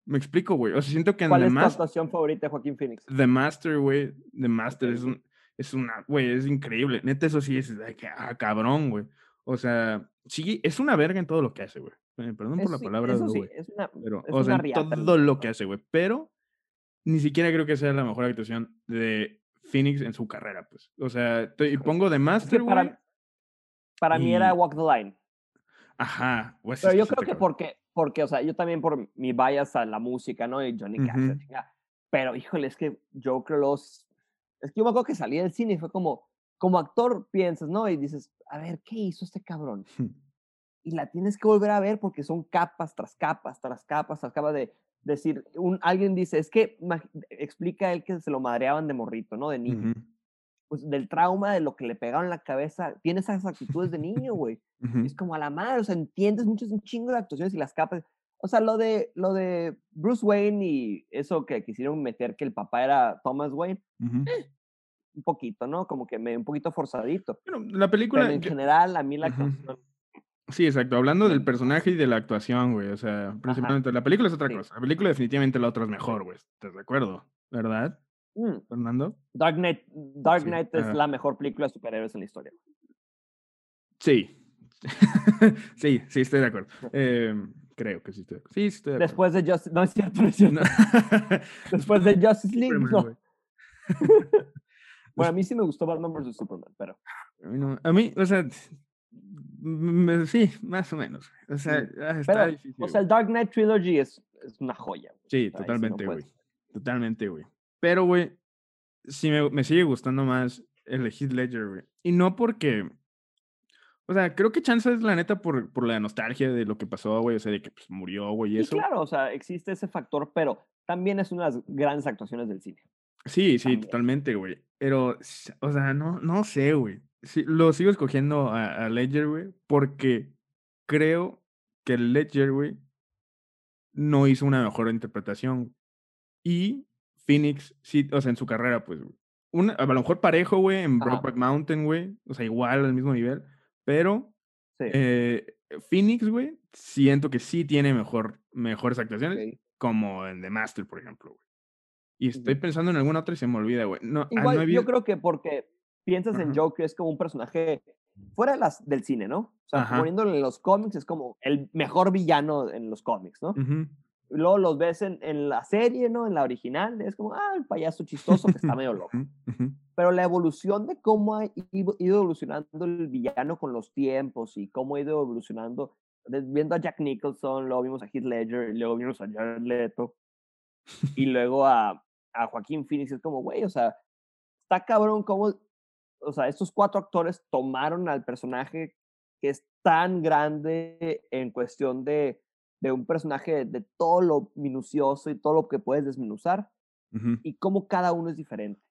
Me explico, güey. O sea, siento que en ¿Cuál The, es tu actuación favorita de Joaquín Phoenix? The Master, güey. The Master es, un, es una, güey, es increíble. Neta, eso sí es ah, cabrón, güey. O sea, sí, es una verga en todo lo que hace, güey. Eh, Perdón por la sí, palabra, eso sí, es una, Pero, es o sea, una en riata todo lo que hace, güey. Pero ni siquiera creo que sea la mejor actuación de Phoenix en su carrera, pues. O sea, te- y pongo Es Master, que güey. para, para mí era y- Walk the Line. Ajá. sí Pero es yo creo que cabrón. porque, porque, o sea, yo también por mi bias a la música, ¿no? Y Johnny Cash, Ujú. chingada. Pero, híjole, es que Joker los... Es que yo me acuerdo que salí del cine y fue como, como actor piensas, ¿no? Y dices, a ver, ¿qué hizo este cabrón? Y la tienes que volver a ver porque son capas tras capas, tras capas, tras capas de decir, un, alguien dice, es que explica él que se lo madreaban de morrito, ¿no? De niño. Pues del trauma, de lo que le pegaron en la cabeza, tiene esas actitudes de niño, güey. ujú. Es como a la madre, o sea, entiendes mucho, es un chingo de actuaciones y las capas. O sea, lo de, lo de Bruce Wayne y eso que quisieron meter que el papá era Thomas Wayne, Ujú. un poquito, ¿no? Como que me, un poquito forzadito. Bueno, la Pero película. en yo- general, a mí la actuación. Sí, exacto. Hablando del personaje y de la actuación, güey. O sea, principalmente. La película es otra sí. cosa. La película, definitivamente, la otra es mejor, güey. ¿Estás de acuerdo? ¿Verdad, Mm, Fernando? Dark Knight, Dark Sí, Knight es la mejor película de superhéroes en la historia. Sí. sí, sí, estoy de acuerdo. Em, creo que sí estoy de acuerdo. Sí, estoy de acuerdo. Después de Justice, no es cierto, no es cierto. No. Después de Justice League, no. Bueno, a mí sí me gustó Batman vs Superman, pero A mí, no- a mí, o sea, sí, más o menos. O sea, Sí, ah, está pero, difícil. o sea, el Dark Knight Trilogy es, es una joya. güey. Sí, totalmente, güey. Totalmente, güey. Pero, güey, sí me, me sigue gustando más el de Heath Ledger, güey. Y no porque. O sea, creo que chance es la neta por, por la nostalgia de lo que pasó, güey. O sea, de que pues, murió, güey, y Y eso. claro, o sea, existe ese factor, pero también es una de las grandes actuaciones del cine. Sí, sí, también. totalmente, güey. Pero, o sea, no, no sé, güey. Sí, lo sigo escogiendo a, a Ledger, güey, porque creo que Ledger, güey, no hizo una mejor interpretación. Y Phoenix, sí, o sea, en su carrera, pues, güey. Una, a lo mejor parejo, güey, en. Brokeback Mountain, güey. O sea, igual al mismo nivel. Pero Sí. eh, Phoenix, güey, siento que sí tiene mejor, mejores actuaciones, ok. como en The Master, por ejemplo, güey. Y estoy pensando en alguna otra y se me olvida, güey. No, ah, no Igual, he yo creo que porque piensas en Ajá. Joker es como un personaje fuera de las, del cine, ¿no? O sea, Ajá. poniéndolo en los cómics es como el mejor villano en los cómics, ¿no? Luego los ves en, en la serie, ¿no? En la original, es como, ah, el payaso chistoso que está medio loco. Ujú, ujú. Pero la evolución de cómo ha ido evolucionando el villano con los tiempos y cómo ha ido evolucionando, viendo a Jack Nicholson, luego vimos a Heath Ledger, luego vimos a Jared Leto, y luego a, a Joaquín Phoenix, es como, güey, o sea, está cabrón cómo, o sea, estos cuatro actores tomaron al personaje que es tan grande en cuestión de, de un personaje de todo lo minucioso y todo lo que puedes desmenuzar, Ujú. y cómo cada uno es diferente,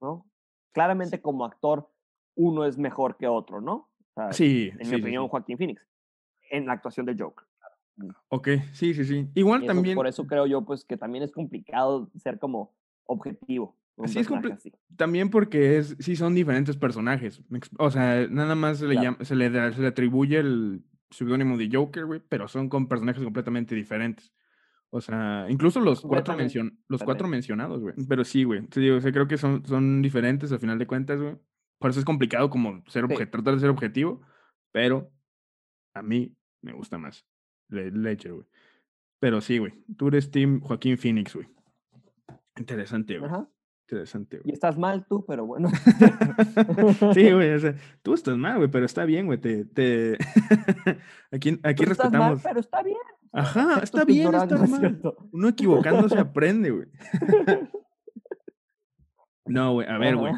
¿no? Claramente como actor, uno es mejor que otro, ¿no? O sea, Sí, en sí, mi sí, opinión, sí. Joaquín Phoenix. en la actuación de Joker. Ok, sí, sí, sí. Igual Y eso- también, Por eso creo yo, pues, que también es complicado ser como objetivo. Con un Sí, es así. también porque es, sí son diferentes personajes. O sea, nada más se le, Claro. llama- se le, da- se le atribuye el seudónimo de Joker, güey, pero son con personajes completamente diferentes. O sea, incluso los cuatro, mencion- los cuatro mencionados, güey. Pero sí, güey. Te digo, o sea, creo que son, son diferentes al final de cuentas, güey. Por eso es complicado como ser Sí. tratar de ser objetivo, pero a mí me gusta más Le- Ledger, güey. Pero sí, güey. Tú eres Team Joaquín Phoenix, güey. Interesante, güey. Ajá. Interesante, Y güey. estás mal tú, pero bueno. Sí, güey, o sea, tú estás mal, güey, pero está bien, güey, te, te... aquí, aquí Tú estás mal, respetamos. pero está bien. Ajá, está bien ignorancia, estar ¿es mal. cierto? Uno equivocándose aprende, güey. No, güey, a ver, güey.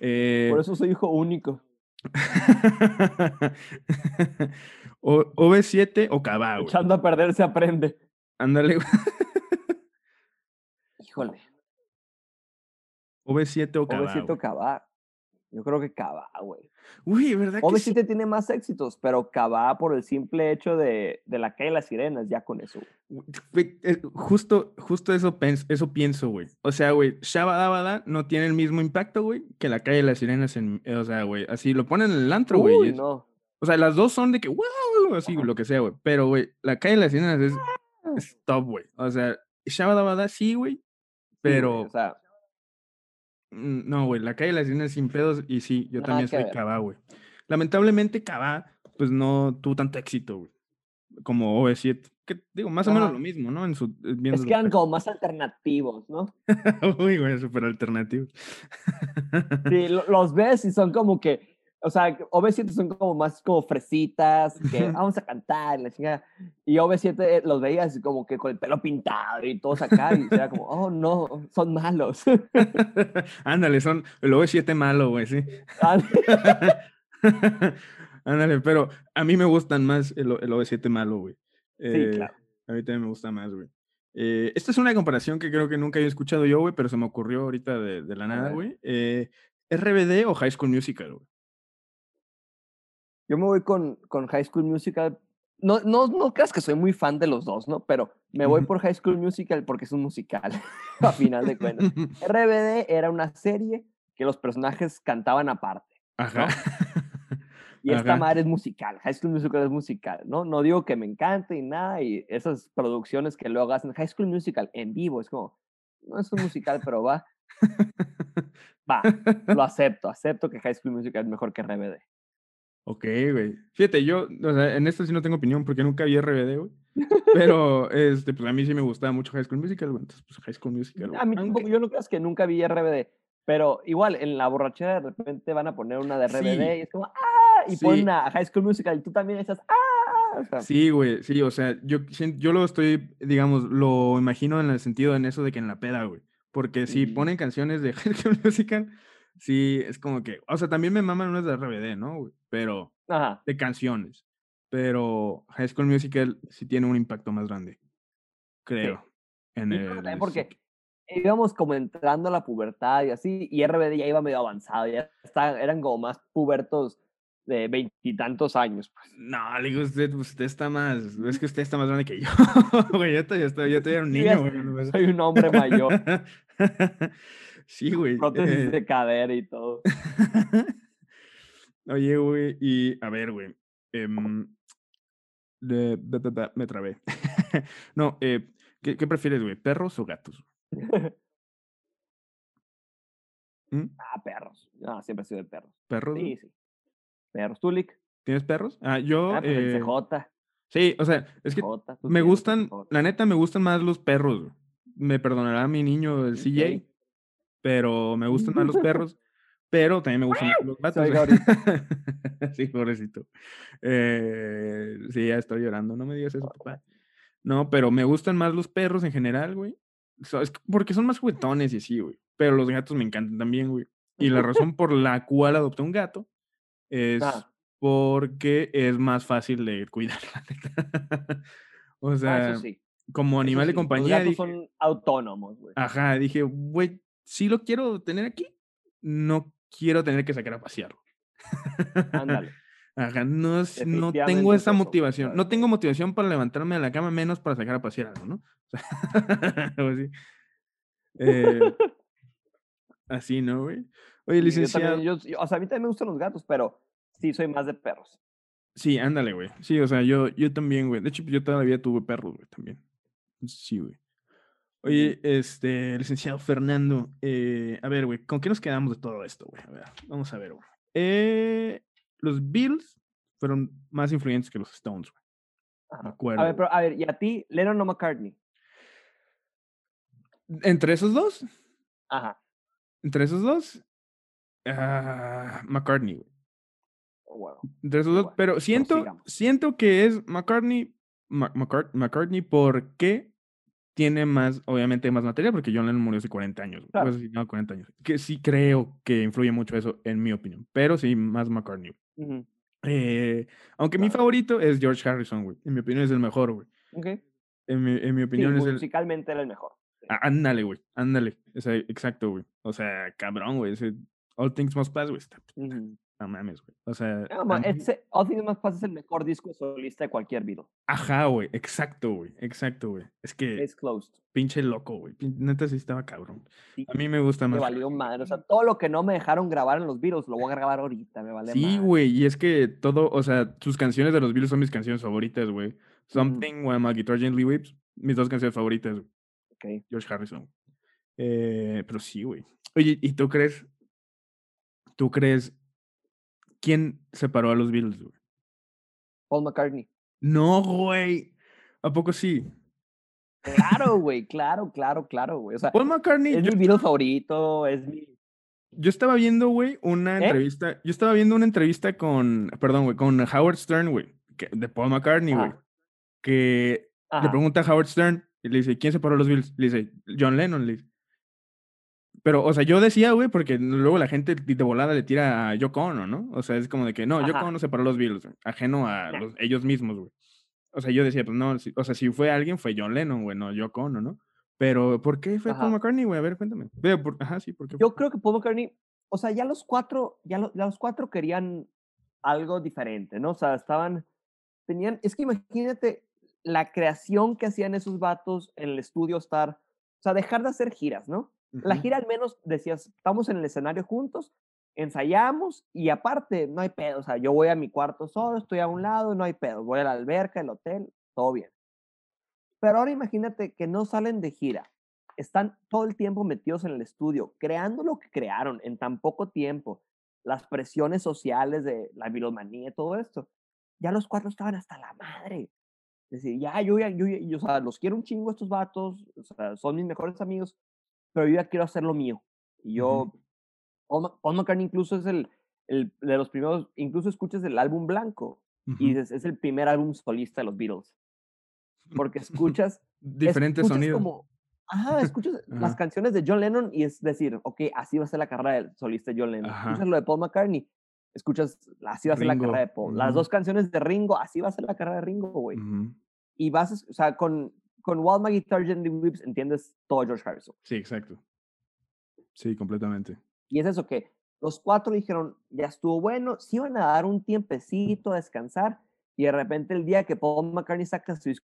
Eh, Por eso soy hijo único. o, OV7 o Cabá, güey. Echando a perder se aprende. Ándale, güey. Híjole. OV7 o Cabá. OV7 o. Cabá. Yo creo que Cabá, güey. Uy, ¿verdad que sí? OV7 tiene más éxitos, pero Cabá por el simple hecho de, de la calle de las sirenas, ya con eso. güey. Eh, Justo, justo eso, eso pienso, güey. O sea, güey, Shabadabada no tiene el mismo impacto, güey, que la calle de las sirenas en. eh, O sea, güey, así lo ponen en el antro, güey. Uy, no. O sea, las dos son de que, wow, así, Ajá. lo que sea, güey. Pero, güey, la calle de las sirenas es, es top, güey. O sea, Shabadabada sí, güey. Sí, güey, Pero, o sea, no, güey, la calle de las sirenas sin pedos. Y sí, yo Nada también soy. Cabá, güey. Lamentablemente, Cabá, pues no tuvo tanto éxito, güey. Como OV7. Que digo, más o menos lo mismo, ¿no? En su, eh, es que eran como más alternativos, ¿no? Uy, güey, súper alternativo. Sí, lo- los ves y son como que, o sea, OV7 son como más como fresitas, que vamos a cantar, y la chingada. Y OV7 los veías como que con el pelo pintado y todos acá, y era como, oh no, son malos. Ándale, son el OV7 malo, güey, sí. Ándale, pero a mí me gustan más el, O- el OV7 malo, güey. sí, Eh, claro. A mí también me gusta más, güey. Eh, esta es una comparación que creo que nunca había escuchado yo, güey, pero se me ocurrió ahorita de, de la nada, güey. Eh, ¿RBD o High School Musical, güey? Yo me voy con, con High School Musical. No, no, no creas que soy muy fan de los dos, ¿no? Pero me voy por High School Musical porque es un musical, a final de cuentas. RBD era una serie que los personajes cantaban aparte. Ajá. Y esta Ajá. madre es musical, High School Musical es musical, ¿no? No digo que me encante y nada, y esas producciones que luego hacen High School Musical en vivo, es como, no es un musical, pero va, va, lo acepto, acepto que High School Musical es mejor que RBD. Ok, güey. Fíjate, yo, o sea, en esto sí no tengo opinión porque nunca vi RBD, güey. Pero, este, pues a mí sí me gustaba mucho High School Musical, güey. Entonces, pues High School Musical, güey. A mí tampoco, yo no creas que nunca vi RBD, pero igual en la borrachera de repente van a poner una de RBD Sí. y es como, ¡ah! Y Sí. ponen a High School Musical y tú también estás, ¡ah! O sea, Sí, güey, sí, o sea, yo, yo lo estoy, digamos, lo imagino en el sentido en eso de que en la peda, güey. Porque si ponen canciones de High School Musical, sí, es como que, o sea, también me maman unas de RBD, ¿no? Pero, Ajá. de canciones. Pero High School Musical sí tiene un impacto más grande, creo. En Y creo el, porque íbamos como entrando a la pubertad y así, y RBD ya iba medio avanzado, ya está, eran como más pubertos de veintitantos años. Pues. No, le digo, usted, usted está más, es que usted está más grande que yo, güey, yo todavía estoy, yo todavía era un Sí, niño, güey. Soy un hombre mayor, sí, güey. prótesis eh, de cadera y todo. Oye, güey, y a ver, güey. em, me trabé. no, eh, ¿qué, qué prefieres, güey? ¿Perros o gatos? ¿Mm? Ah, perros. Ah, siempre he sido de perros. ¿Perros? Sí, sí. Perros. ¿Tú, Lick? ¿Tienes perros? Ah, yo. Ah, pues el eh, CJ. sí, o sea, es que CJ, me gustan, la neta, me gustan más los perros. güey. Me perdonará mi niño, el CJ. Pero me gustan más los perros. Pero también me gustan más los gatos. sí, pobrecito. Eh, sí, ya estoy llorando. No me digas eso, papá. No, pero me gustan más los perros en general, güey. Porque son más juguetones y así, güey. Pero los gatos me encantan también, güey. Y la razón por la cual adopté un gato es Ah. porque es más fácil de cuidar, la neta. o Ah, sea, eso sí. como eso animal de sí, los compañía, gatos dije, son autónomos, güey. ajá, dije, güey, sí lo quiero tener aquí, no quiero tener que sacar a pasearlo. Ándale. Ajá, no, es- no tengo esa motivación. No tengo motivación para levantarme de la cama, menos para sacar a pasear algo, ¿no? O sea, así. Eh, así, ¿no, güey? Oye, Sí, yo licenciado. también, yo, yo- o sea, a mí también me gustan los gatos, pero sí soy más de perros. Sí, ándale, güey. Sí, o sea, yo, yo también, güey. De hecho, yo todavía tuve perros, güey, también. Sí, güey. Oye, este, licenciado Fernando, eh, a ver, güey, ¿con qué nos quedamos de todo esto, güey? A ver, vamos a ver, güey. Eh, los Bills fueron más influyentes que los Stones, güey. De A acuerdo. ver, pero, a ver, ¿y a ti, Lennon o McCartney? Entre esos dos, Ajá. entre esos dos, ah, McCartney, güey. Bueno, Entre esos dos, pero siento, siento que es McCartney, Ma- McCart- McCartney porque tiene más, obviamente más material, porque John Lennon murió hace 40 años. Claro. o sea, no, 40 años. Que sí creo que influye mucho eso, en mi opinión. Pero sí, más McCartney. Eh, aunque mi favorito es George Harrison, güey. En mi opinión es el mejor, güey. En mi, en mi Sí, opinión es el... musicalmente era el mejor. sí. Ah, Ándale, güey. Ándale. O sea, exacto, güey. O sea, cabrón, güey. All Things Must Pass, güey. está-. No mames, güey. O sea... No, ma, a mí- ese es el mejor disco solista de cualquier Beatle. Ajá, güey. Exacto, güey. Exacto, güey. Es que Es closed. pinche loco, güey. Neta sí estaba cabrón. Sí, A mí me gusta me más. valió madre. O sea, todo lo que no me dejaron grabar en los Beatles lo voy a grabar ahorita. Me vale Sí, güey. Y es que todo, o sea, sus canciones de los Beatles son mis canciones favoritas, güey. Something, When My Guitar Gently Weeps. Mis dos canciones favoritas, güey. Ok. George Harrison. Eh, pero sí, güey. Oye, ¿y tú crees? ¿Tú crees quién separó a los Beatles, güey? Paul McCartney. No, güey. ¿A poco sí? Claro, güey. Claro, claro, claro, güey. O sea, Paul McCartney, es yo, mi Beatle favorito. Es mi. yo estaba viendo, güey, una ¿Eh? entrevista. Yo estaba viendo una entrevista con, perdón, güey, con Howard Stern, güey, de Paul McCartney, güey. Que le pregunta a Howard Stern y le dice, ¿quién separó a los Beatles? Le dice, John Lennon, le dice. Pero, o sea, yo decía, güey, porque luego la gente de volada le tira a Yoko Ono, ¿no? O sea, es como de que, no, Yoko Ajá. Ono separó los Beatles, ajeno a los- ellos mismos, güey. O sea, yo decía, pues no, si- o sea, si fue alguien, fue John Lennon, güey, no Yoko Ono, ¿no? Pero, ¿por qué fue Paul. McCartney, güey? A ver, cuéntame. Ajá, sí, ¿por qué? Yo creo que Paul McCartney, o sea, ya los cuatro, ya, lo- ya los cuatro querían algo diferente, ¿no? O sea, estaban, tenían, es que imagínate la creación que hacían esos vatos en el estudio estar, o sea, dejar de hacer giras, ¿no? La gira al menos decías, estamos en el escenario juntos, ensayamos y aparte, no hay pedo, o sea, yo voy a mi cuarto solo, estoy a un lado, no hay pedo, voy a la alberca, el hotel, todo bien. Pero ahora imagínate que no salen de gira, están todo el tiempo metidos en el estudio, creando lo que crearon en tan poco tiempo, las presiones sociales de la viromanía, todo esto. Ya los cuatro estaban hasta la madre. Es decir, ya, yo ya, yo, yo, o sea, los quiero un chingo estos vatos, o sea, son mis mejores amigos, pero yo ya quiero hacer lo mío. Y yo. Paul, McCartney incluso es el, el de los primeros, incluso escuchas el álbum blanco y Ujú. dices, es el primer álbum solista de los Beatles. Porque escuchas Diferentes escuchas sonidos. como, ajá, escuchas las Ajá. canciones de John Lennon y es decir, ok, así va a ser la carrera del solista John Lennon. Escuchas lo de Paul McCartney, escuchas, así va a ser la Ringo, carrera de Paul. Las dos canciones de Ringo, así va a ser la carrera de Ringo, güey. Y vas, es- o sea, con, con Wild Guitar Gently Weeps entiendes todo George Harrison. Sí, exacto. Sí, completamente. Y es eso que los cuatro dijeron, ya estuvo bueno, se iban a dar un tiempecito a descansar y de repente el día que Paul McCartney saca su disco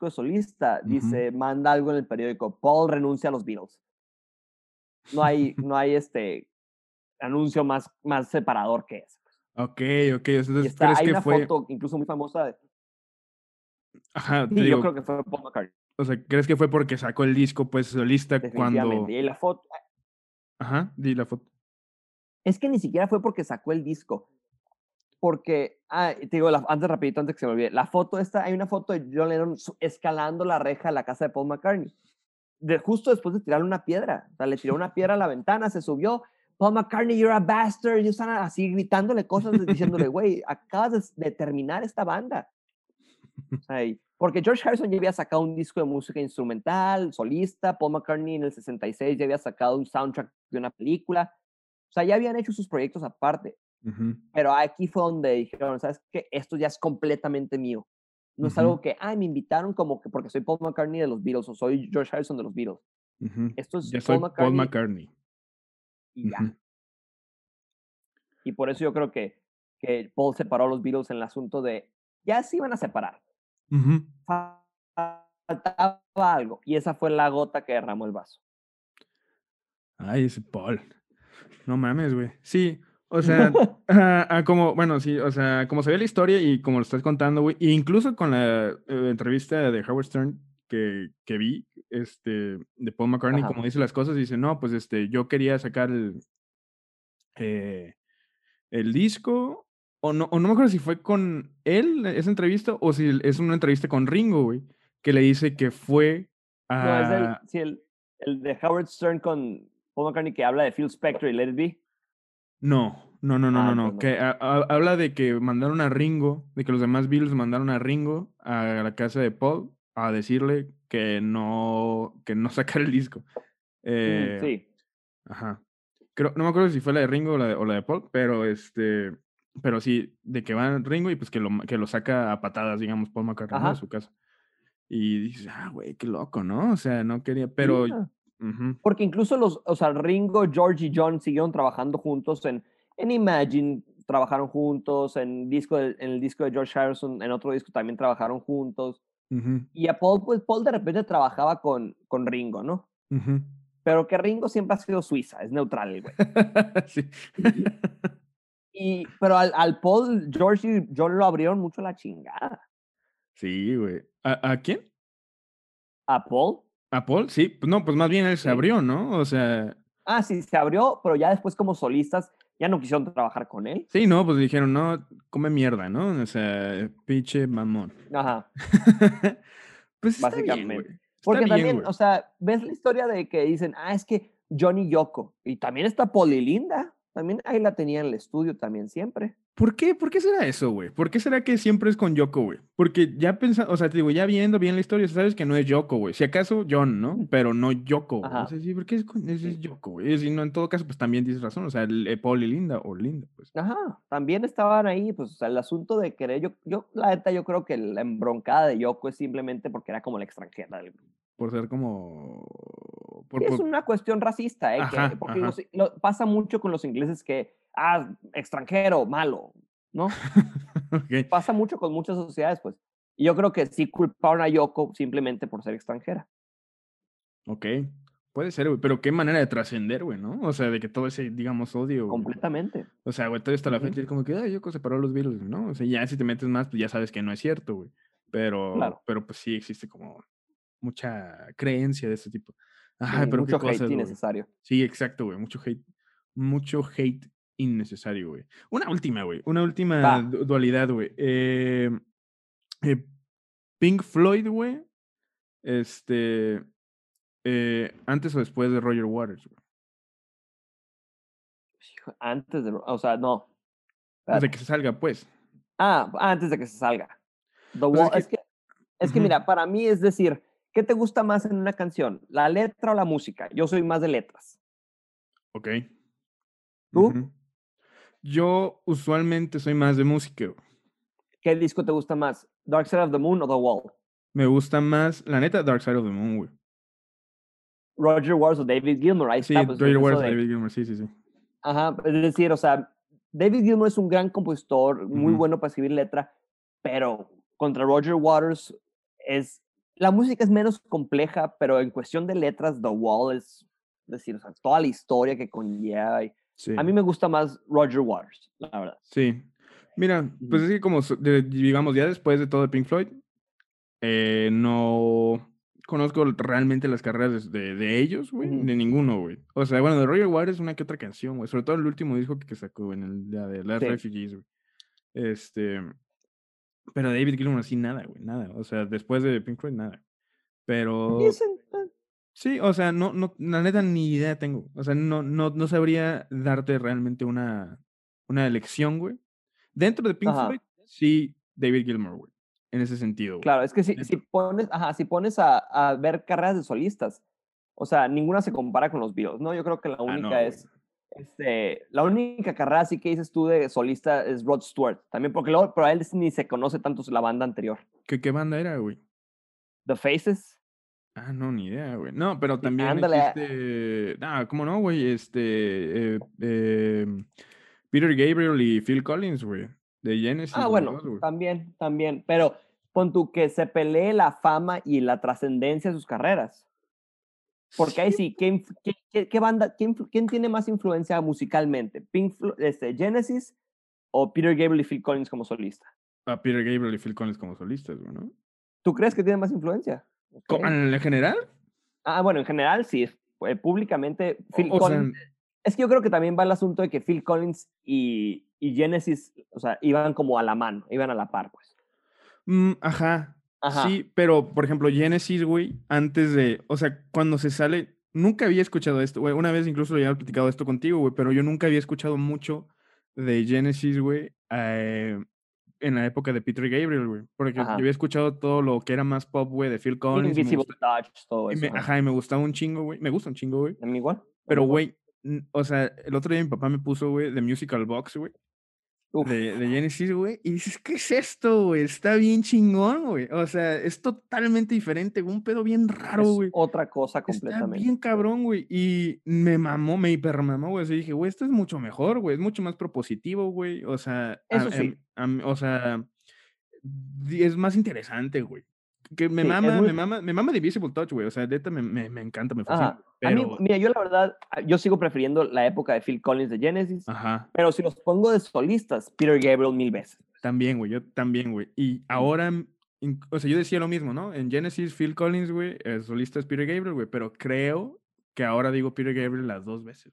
de solista, Ujú. dice, manda algo en el periódico, Paul renuncia a los Beatles. No hay, no hay este anuncio más, más separador que ese. Ok, ok. Y Entonces, está, ¿crees hay que una fue? foto incluso muy famosa de... Ajá, Sí, yo digo, creo que fue Paul McCartney, o sea, ¿crees que fue porque sacó el disco, pues, solista cuando... Y la foto, Ajá, di la foto. Es que ni siquiera fue porque sacó el disco. Porque, ah, te digo, la- antes rapidito, antes que se me olvide, la foto esta, hay una foto de John Lennon escalando la reja de la casa de Paul McCartney. De, justo después de tirarle una piedra. O sea, le tiró una piedra a la ventana, se subió. Paul McCartney, you're a bastard. Y están así gritándole cosas, diciéndole, güey, acabas de, de terminar esta banda. O sea, y- porque George Harrison ya había sacado un disco de música instrumental, solista. Paul McCartney en el 66 ya había sacado un soundtrack de una película. O sea, ya habían hecho sus proyectos aparte. Pero aquí fue donde dijeron, ¿sabes qué? Esto ya es completamente mío. No es algo que, ay, me invitaron como que porque soy Paul McCartney de los Beatles o soy George Harrison de los Beatles. Esto es Ya soy Paul Paul McCartney McCartney. y ya. Y por eso yo creo que, que Paul separó a los Beatles en el asunto de, ya se iban a separar. Ujú. Faltaba algo. Y esa fue la gota que derramó el vaso. Ay, ese Paul. No mames, güey. Sí, o sea, ah, como, bueno, sí, o sea, como sabía la historia y como lo estás contando, güey, e incluso con la eh, entrevista de Howard Stern que, que vi, este, de Paul McCartney, Ajá. como dice las cosas, dice, no, pues este, yo quería sacar el, eh, el disco, o no, o no me acuerdo si fue con él esa entrevista, o si es una entrevista con Ringo, güey, que le dice que fue No, es el, a... sí, el, el de Howard Stern con Paul McCartney que habla de Phil Spector y Let It Be. No, no, no, no, Ah, no, no. Que ha- ha- habla de que mandaron a Ringo, de que los demás Beatles mandaron a Ringo a la casa de Paul a decirle que no, que no sacara el disco. Mm, Eh, sí. Ajá. Creo, no me acuerdo si fue la de Ringo o la de, o la de Paul, pero este, pero sí, de que va Ringo y pues que lo, que lo saca a patadas, digamos, Paul McCartney, de su casa. Y dices, ah, güey, qué loco, ¿no? O sea, no quería, pero, Yeah. ujú, Porque incluso los, o sea, Ringo, George y John siguieron trabajando juntos en, en Imagine, trabajaron juntos, en, disco de- en el disco de George Harrison, en otro disco también trabajaron juntos. ujú, Y a Paul, pues Paul de repente trabajaba con, con Ringo, ¿no? ujú. Pero que Ringo siempre ha sido suiza, es neutral el güey. Sí. Y, pero al, al Paul, George y John lo abrieron mucho la chingada. Sí, güey. ¿A, a quién? ¿A Paul? ¿A Paul? Sí, pues no, pues más bien él se Sí. abrió, ¿no? O sea, Ah, sí, se abrió, pero ya después como solistas ya no quisieron trabajar con él. sí, no, pues dijeron, no, come mierda, ¿no? O sea, pinche mamón. Ajá, pues está bien, Básicamente. güey. Está porque bien, también, güey. o sea, ves la historia de que dicen, ah, es que Johnny Yoko, y también está Paul y Linda, también ahí la tenía en el estudio también siempre. ¿Por qué? ¿Por qué será eso, güey? ¿Por qué será que siempre es con Yoko, güey? Porque ya pensando, o sea, te digo, ya viendo bien la historia, sabes que no es Yoko, güey. Si acaso John, ¿no? Pero no Yoko. O sea, sí, ¿por qué es, con, es, es Yoko, güey? Y si no, en todo caso, pues también dices razón. O sea, el, eh, Paul y Linda, o Linda, pues. Ajá, también estaban ahí, pues, o sea, el asunto de querer, yo, yo, la neta, yo creo que la embroncada de Yoko es simplemente porque era como la extranjera del grupo. Por ser como. Por, Sí, es una cuestión racista, ¿eh? que- porque ajá. los- lo- pasa mucho con los ingleses que, ah, extranjero, malo, ¿no? Pasa mucho con muchas sociedades, pues. Y yo creo que sí culparon a Yoko simplemente por ser extranjera. Ok, puede ser, güey, pero qué manera de trascender, güey, ¿no? O sea, de que todo ese, digamos, odio. güey. Completamente. O sea, güey, todavía hasta la fecha es como que, ay, Yoko separó los Beatles, ¿no? O sea, ya si te metes más, pues ya sabes que no es cierto, güey. Pero, Claro. pero pues sí existe como mucha creencia de este tipo. Sí, pero mucho qué hate güey. innecesario. Sí, exacto, güey, mucho hate. Mucho hate innecesario, güey. Una última, güey, una última Va. dualidad, güey. Eh, eh, Pink Floyd, güey. Este. eh, antes o después de Roger Waters, güey. Hijo, Antes de, o sea, no. Sea, espérate. que se salga, pues. Ah, antes de que se salga. The Pues es que- es que, es que Ujú. mira, para mí es decir, ¿qué te gusta más en una canción? ¿La letra o la música? Yo soy más de letras. Ok. ¿Tú? Yo usualmente soy más de música. ¿Qué disco te gusta más? ¿Dark Side of the Moon o The Wall? Me gusta más, la neta, Dark Side of the Moon, güey. Roger Waters o David Gilmour. Ahí Sí, está. pues, Roger Waters, de- David Gilmour, sí, sí, sí. Ajá, es decir, o sea, David Gilmour es un gran compositor, muy Ujú. bueno para escribir letra, pero contra Roger Waters es, la música es menos compleja, pero en cuestión de letras, The Wall es, es decir, o sea, toda la historia que conlleva. y- Sí. A mí me gusta más Roger Waters, la verdad. Sí. Mira, pues es que como, digamos, ya después de todo de Pink Floyd, eh, no conozco realmente las carreras de, de- de ellos, güey, de ninguno, güey. O sea, bueno, de Roger Waters una que otra canción, güey, sobre todo el último disco que, que sacó en el la de Last Sí. Refugees, güey. Este, pero David Gilmour así nada, güey, nada. O sea, después de Pink Floyd, nada. Pero... Sí, o sea, no, no, la neta ni idea tengo. O sea, no, no, no sabría darte realmente una, una elección, güey. Dentro de Pink Ajá. Floyd, sí, David Gilmour, güey. En ese sentido, güey. Claro, es que si, si pones, ajá, si pones a, a ver carreras de solistas, o sea, ninguna se compara con los Beatles, ¿no? Yo creo que la Ah, única güey. es, este, la única carrera así que dices tú de solista es Rod Stewart, también porque luego, pero a él ni se conoce tanto la banda anterior. ¿Qué, qué banda era, güey? The Faces, Ah, no, ni idea, güey. No, pero también ándale. existe... Ah, ¿cómo no, güey? Este... eh, eh, Peter Gabriel y Phil Collins, güey. De Genesis. Ah, bueno, dos, también, también. Pero pon tú que se pelee la fama y la trascendencia de sus carreras. Porque ahí sí, ¿qué, banda, quién, tiene más influencia musicalmente? Pink, este, Genesis o Peter Gabriel y Phil Collins como solista? A Peter Gabriel y Phil Collins como solistas, güey, ¿no? ¿Tú crees que tiene más influencia? ¿En general? Ah, bueno, en general sí, eh, públicamente Phil O, o sea, Collins. Es que yo creo que también va el asunto de que Phil Collins y, y Genesis, o sea, iban como a la mano, iban a la par, pues. mm, ajá. Ajá. Sí, pero por ejemplo, Genesis, güey, antes de, o sea, cuando se sale, nunca había escuchado esto, güey. Una vez incluso ya había platicado esto contigo, güey, pero yo nunca había escuchado mucho de Genesis, güey, eh, en la época de Peter Gabriel, güey. Porque Ajá. yo había escuchado todo lo que era más pop, güey, de Phil Collins. y Invisible gusta- Touch, todo y eso. me- ajá. y me gustaba un chingo, güey. Me gusta un chingo, güey. A mí igual. Pero, güey, o sea, el otro día mi papá me puso, güey, The Musical Box, güey. De, de Genesis, güey. Y dices, ¿qué es esto, güey? Está bien chingón, güey. O sea, es totalmente diferente, güey. Un pedo bien raro, güey. otra cosa Está completamente. bien cabrón, güey. Y me mamó, me hipermamó, güey. Así dije, güey, esto es mucho mejor, güey. Es mucho más propositivo, güey. O sea, a- Eso sí. em- o sea, es más interesante, güey. Que me Sí, mama, muy- me mama, me mama Divisible Touch, güey. O sea, neta me, me, me encanta, me fascina. Ajá. A mí, Pero, mira, yo la verdad, ah, yo sigo prefiriendo la época de Phil Collins de Genesis, ajá. pero si los pongo de solistas, Peter Gabriel mil veces. También, güey, yo también, güey. Y ahora, o sea, yo decía lo mismo, ¿no? En Genesis, Phil Collins, güey, el solista es Peter Gabriel, güey, pero creo que ahora digo Peter Gabriel las dos veces.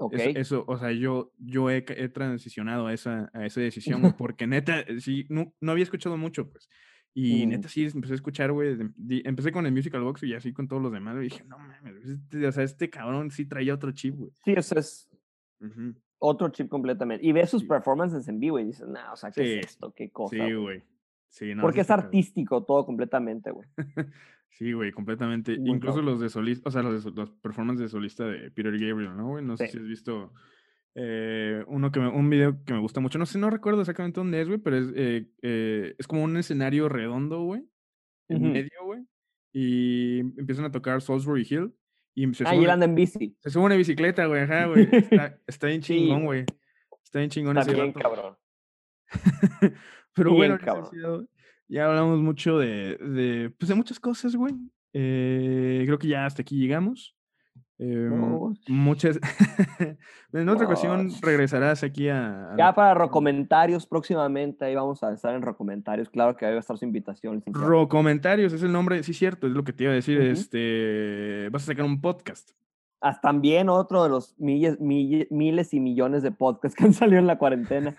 Ok. Eso, eso, o sea, yo, yo he, he transicionado a esa, a esa decisión, porque neta, sí, no, no había escuchado mucho, pues. Y Mm. neta, sí, empecé a escuchar, güey, empecé con el Musical Box y así con todos los demás, y dije, no mames, este- o sea, este cabrón sí traía otro chip, güey. Sí, eso es Ujú. otro chip completamente. Y ves sus Sí. performances en vivo y dices, nah, o sea, ¿qué Sí. es esto? ¿Qué cosa? Sí, güey?". Sí, no, Porque es cabrón. artístico todo completamente, güey. Sí, güey, completamente. Muy Incluso cabrón. los de solista, o sea, los, de los performances de solista de Peter Gabriel, ¿no, güey? No sé si has visto eh, uno que me- un video que me gusta mucho. No sé, no recuerdo exactamente dónde es, güey, pero es, eh, eh, es como un escenario redondo, güey, en medio, güey. Y empiezan a tocar Salisbury Hill. Y se Ah, y él sube, anda en bici. se sube una bicicleta, güey, ajá, güey. Está, está bien chingón, güey. Está bien chingón Está ese bien, cabrón. Pero Bien, bueno, cabrón. ya hablamos mucho de, de, pues de muchas cosas, güey. Creo que ya hasta aquí llegamos. Em, No. muchas. en otra ocasión No. regresarás aquí a. Ya para recomentarios próximamente, ahí vamos a estar en recomentarios. Claro que ahí va a estar su invitación, licenciado. Ro comentarios, es el nombre, sí, cierto, es lo que te iba a decir. Este, vas a sacar un podcast. Hasta también otro de los milles- mille- miles y millones de podcasts que han salido en la cuarentena.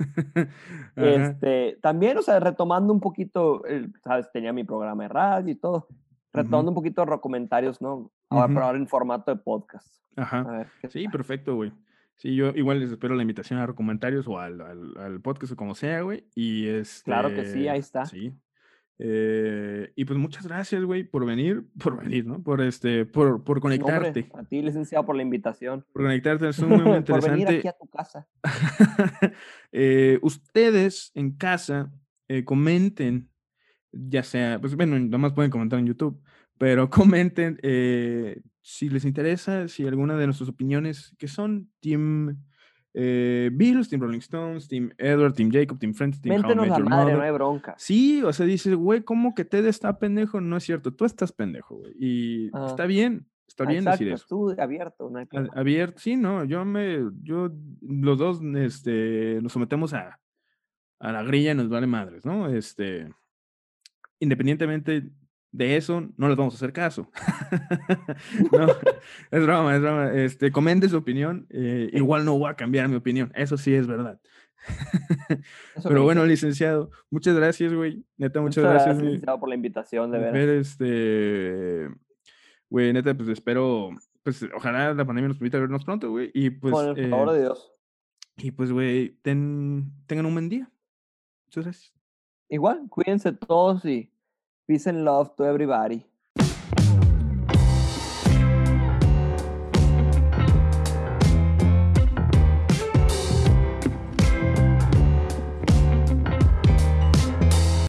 Este, también, o sea, retomando un poquito, el- sabes, tenía mi programa de radio y todo. Retomando un poquito los comentarios, ¿no? Ahora, pero ahora en formato de podcast. Ajá. A ver, ¿qué Sí, tal? perfecto, güey. Sí, yo igual les espero la invitación a los comentarios o al, al, al podcast o como sea, güey. Y este. Claro que sí, ahí está. Sí. Eh, y pues muchas gracias, güey, por venir, por venir, ¿no? Por este, por, por No, hombre, conectarte. a ti, licenciado, por la invitación. Por conectarte, es muy, muy por venir interesante. aquí a tu casa. Eh, ustedes en casa eh, comenten, ya sea, pues bueno, nada más pueden comentar en YouTube, pero comenten eh, si les interesa, si alguna de nuestras opiniones, que son Team eh, Beatles, Team Rolling Stones, Team Edward, Team Jacob, Team Friends, Team How I Méntenos Met Your madre, no hay bronca. Sí, o sea, dices, güey, ¿cómo que Ted está pendejo? No es cierto, tú estás pendejo, güey. Y Ajá. está bien, está Ah, bien Exacto, decir eso. tú abierto, no hay problema. Abierto, sí, no, yo me, yo, los dos, este, nos sometemos a, a la grilla y nos vale madres, ¿no? Este, independientemente de eso, no les vamos a hacer caso. no, es broma, es broma. Este, comente su opinión, eh, igual no voy a cambiar mi opinión, eso sí es verdad. Pero bueno, licenciado, muchas gracias, güey. Neta, muchas, Muchas gracias, licenciado, por la invitación, de veras. Ver este, güey, neta, pues espero, pues ojalá la pandemia nos permita vernos pronto, güey. Y pues, Con el eh, favor de Dios. y pues, güey, ten, tengan un buen día. Muchas gracias. Igual, cuídense todos y peace and love to everybody.